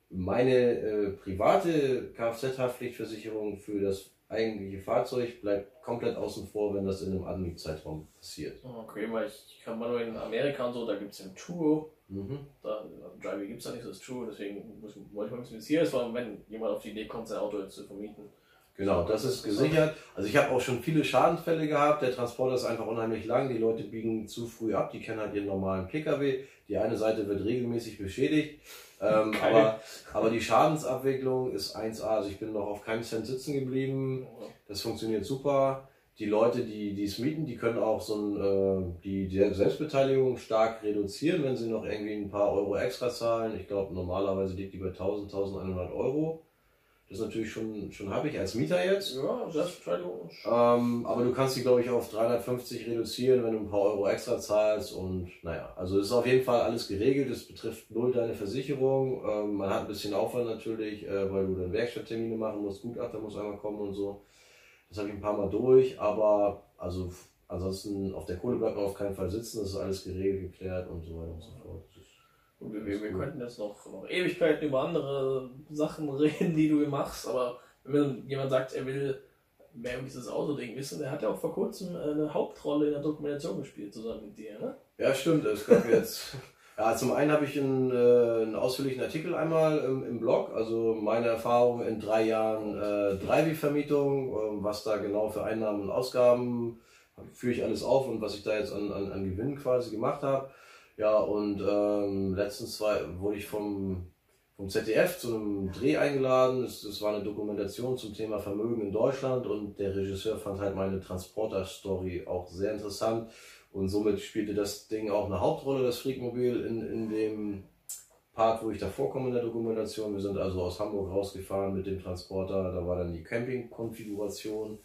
S3: meine äh, private Kfz-Haftpflichtversicherung für das eigentliche Fahrzeug bleibt komplett außen vor, wenn das in einem Anmiet-Zeitraum passiert.
S2: Okay, weil ich kann mal nur in Amerika und so, da gibt es ja True. Mhm. Da, gibt es da nicht so das True, deswegen wollte ich mal ein bisschen hier ist, wenn jemand auf die Idee kommt, sein Auto jetzt zu vermieten.
S3: Genau, das ist gesichert. Also ich habe auch schon viele Schadenfälle gehabt. Der Transporter ist einfach unheimlich lang. Die Leute biegen zu früh ab. Die kennen halt ihren normalen Pkw. Die eine Seite wird regelmäßig beschädigt. Ähm, aber, aber die Schadensabwicklung ist 1A. Also ich bin noch auf keinem Cent sitzen geblieben. Das funktioniert super. Die Leute, die es mieten, die können auch so ein, äh, die, die Selbstbeteiligung stark reduzieren, wenn sie noch irgendwie ein paar Euro extra zahlen. Ich glaube, normalerweise liegt die bei 1000, 1100 Euro. Das ist natürlich schon, schon habe ich als Mieter jetzt.
S2: Ja, Selbstbeteiligung.
S3: Ähm, aber du kannst die, glaube ich, auf 350 reduzieren, wenn du ein paar Euro extra zahlst. Und naja, also ist auf jeden Fall alles geregelt. Es betrifft null deine Versicherung. Ähm, man hat ein bisschen Aufwand natürlich, äh, weil du dann Werkstatttermine machen musst, Gutachter muss einmal kommen und so. Das habe ich ein paar Mal durch, aber also ansonsten auf der Kohle bleibt man auf keinen Fall sitzen. Das ist alles geregelt, geklärt und so weiter und so fort.
S2: Wir, wir, wir könnten jetzt noch, noch Ewigkeiten über andere Sachen (laughs) reden, die du machst, aber wenn jemand sagt, er will mehr über dieses Autoding wissen, der hat ja auch vor kurzem eine Hauptrolle in der Dokumentation gespielt, zusammen mit dir, ne?
S3: Ja, stimmt. Es gab jetzt. (laughs) Ja, zum einen habe ich einen, äh, einen ausführlichen Artikel einmal im, im, Blog, also meine Erfahrung in drei Jahren äh, Dreibi-Vermietung, äh, was da genau für Einnahmen und Ausgaben führe ich alles auf und was ich da jetzt an, an, an Gewinn quasi gemacht habe. Ja, und ähm, letztens war, wurde ich vom, vom ZDF zu einem Dreh eingeladen. Es, es war eine Dokumentation zum Thema Vermögen in Deutschland und der Regisseur fand halt meine Transporter-Story auch sehr interessant. Und somit spielte das Ding auch eine Hauptrolle, das Freakmobil, in, in dem Part, wo ich da vorkomme in der Dokumentation. Wir sind also aus Hamburg rausgefahren mit dem Transporter. Da war dann die Camping-Konfiguration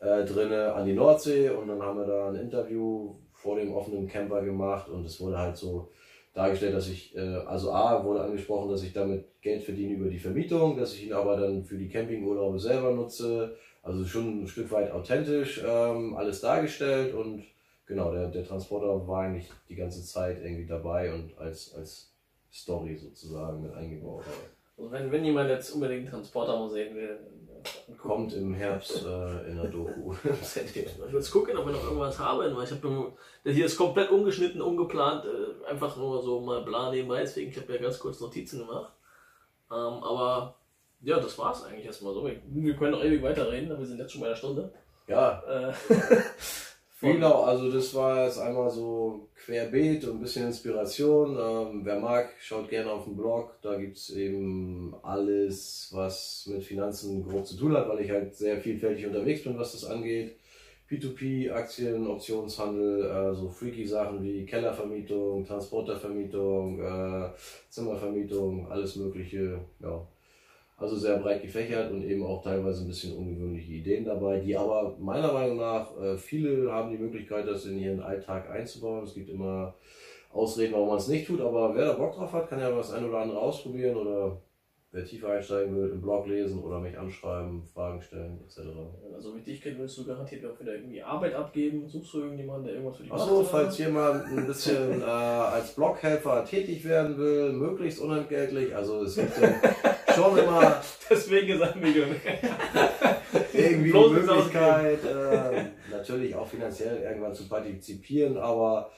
S3: äh, drinne an die Nordsee und dann haben wir da ein Interview vor dem offenen Camper gemacht und es wurde halt so dargestellt, dass ich, äh, also A, wurde angesprochen, dass ich damit Geld verdiene über die Vermietung, dass ich ihn aber dann für die Campingurlaube selber nutze. Also schon ein Stück weit authentisch ähm, alles dargestellt und genau, der, der Transporter war eigentlich die ganze Zeit irgendwie dabei und als, als Story sozusagen mit eingebaut.
S2: Also wenn, wenn jemand jetzt unbedingt Transporter sehen will,
S3: Kommt im Herbst äh, in der Doku. (laughs) (laughs)
S2: ich will jetzt gucken, ob wir noch irgendwas haben, weil ich habe hier ist komplett ungeschnitten, ungeplant, äh, einfach nur so mal bla nebenbei, deswegen ich habe ja ganz kurz Notizen gemacht. Ähm, aber ja, das war's eigentlich erstmal so. Wir, können noch ewig weiterreden, aber wir sind jetzt schon bei einer Stunde.
S3: Ja. Äh, (laughs) Genau, also das war jetzt einmal so querbeet und ein bisschen Inspiration. Ähm, wer mag, schaut gerne auf den Blog. Da gibt es eben alles, was mit Finanzen grob zu tun hat, weil ich halt sehr vielfältig unterwegs bin, was das angeht. P2P, Aktien, Optionshandel, äh, so freaky Sachen wie Kellervermietung, Transportervermietung, äh, Zimmervermietung, alles Mögliche. Ja, also sehr breit gefächert und eben auch teilweise ein bisschen ungewöhnliche Ideen dabei, die aber meiner Meinung nach äh, viele haben die Möglichkeit, das in ihren Alltag einzubauen. Es gibt immer Ausreden, warum man es nicht tut, aber wer da Bock drauf hat, kann ja das ein oder andere ausprobieren oder wer tiefer einsteigen will, im Blog lesen oder mich anschreiben, Fragen stellen, etc.
S2: Also wie dich kennt, willst du garantiert auch wieder irgendwie Arbeit abgeben? Suchst du irgendjemanden, der irgendwas für dich
S3: Achso, falls jemand ein bisschen (laughs) äh, als Bloghelfer tätig werden will, möglichst unentgeltlich, also es gibt ja schon immer... (laughs)
S2: Deswegen sagen wir (laughs)
S3: irgendwie die Möglichkeit, äh, natürlich auch finanziell irgendwann zu partizipieren, aber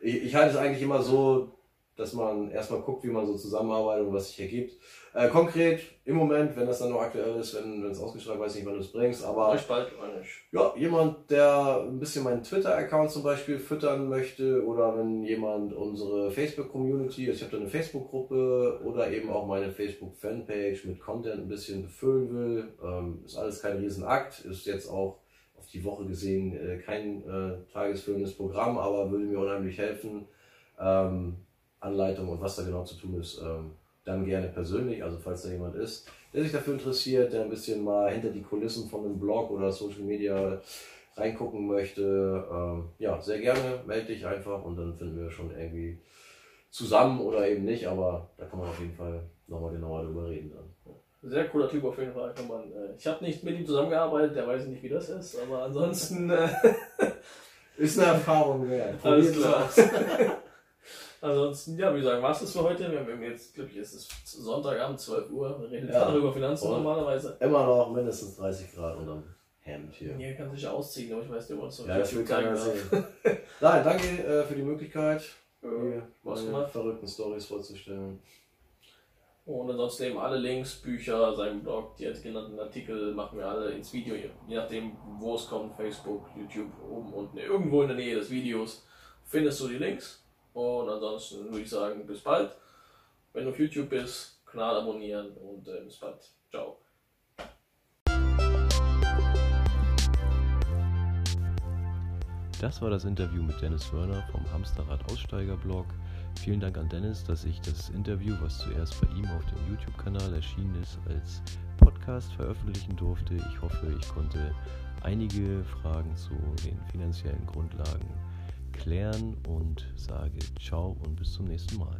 S3: ich, ich halte es eigentlich immer so, dass man erstmal guckt, wie man so zusammenarbeitet und was sich ergibt. Äh, konkret im Moment, wenn das dann noch aktuell ist, wenn es ausgeschrieben weiß nicht, wann du es bringst, aber
S2: ich bald nicht.
S3: ja, jemand, der ein bisschen meinen Twitter-Account zum Beispiel füttern möchte oder wenn jemand unsere Facebook-Community, ich habe da eine Facebook-Gruppe oder eben auch meine Facebook-Fanpage mit Content ein bisschen befüllen will, ähm, ist alles kein Riesenakt, ist jetzt auch auf die Woche gesehen äh, kein äh, tagesfüllendes Programm, aber würde mir unheimlich helfen. Ähm, Anleitung und was da genau zu tun ist, ähm, dann gerne persönlich, also falls da jemand ist, der sich dafür interessiert, der ein bisschen mal hinter die Kulissen von einem Blog oder Social Media reingucken möchte, ähm, ja, sehr gerne, melde dich einfach und dann finden wir schon irgendwie zusammen oder eben nicht, aber da kann man auf jeden Fall nochmal genauer drüber reden dann.
S2: Sehr cooler Typ auf jeden Fall. Kann man, äh, ich habe nicht mit ihm zusammengearbeitet, der weiß nicht, wie das ist, aber ansonsten äh, (laughs)
S3: ist eine Erfahrung wert.
S2: Alles klar. (laughs) Ansonsten, ja, wie sagen, was ist für heute? Wir haben jetzt, glaube ich, es ist Sonntagabend, 12 Uhr. Wir reden ja. über Finanzen Und normalerweise.
S3: Immer noch mindestens 30 Grad unterm Hemd hier.
S2: Hier kann sich ausziehen, aber ich weiß nicht, ob es
S3: so Ja, das will keiner sehen. (laughs) Nein, danke äh, für die Möglichkeit,
S2: ja, meine
S3: verrückten Stories vorzustellen.
S2: Und ansonsten eben alle Links, Bücher, seinen Blog, die genannten Artikel machen wir alle ins Video, je nachdem, wo es kommt, Facebook, YouTube, oben, unten, irgendwo in der Nähe des Videos findest du die Links. Und ansonsten würde ich sagen, bis bald. Wenn du auf YouTube bist, Kanal abonnieren und äh, bis bald. Ciao.
S1: Das war das Interview mit Dennis Wörner vom Hamsterrad Aussteiger Blog. Vielen Dank an Dennis, dass ich das Interview, was zuerst bei ihm auf dem YouTube-Kanal erschienen ist, als Podcast veröffentlichen durfte. Ich hoffe, ich konnte einige Fragen zu den finanziellen Grundlagen klären und sage ciao und bis zum nächsten Mal.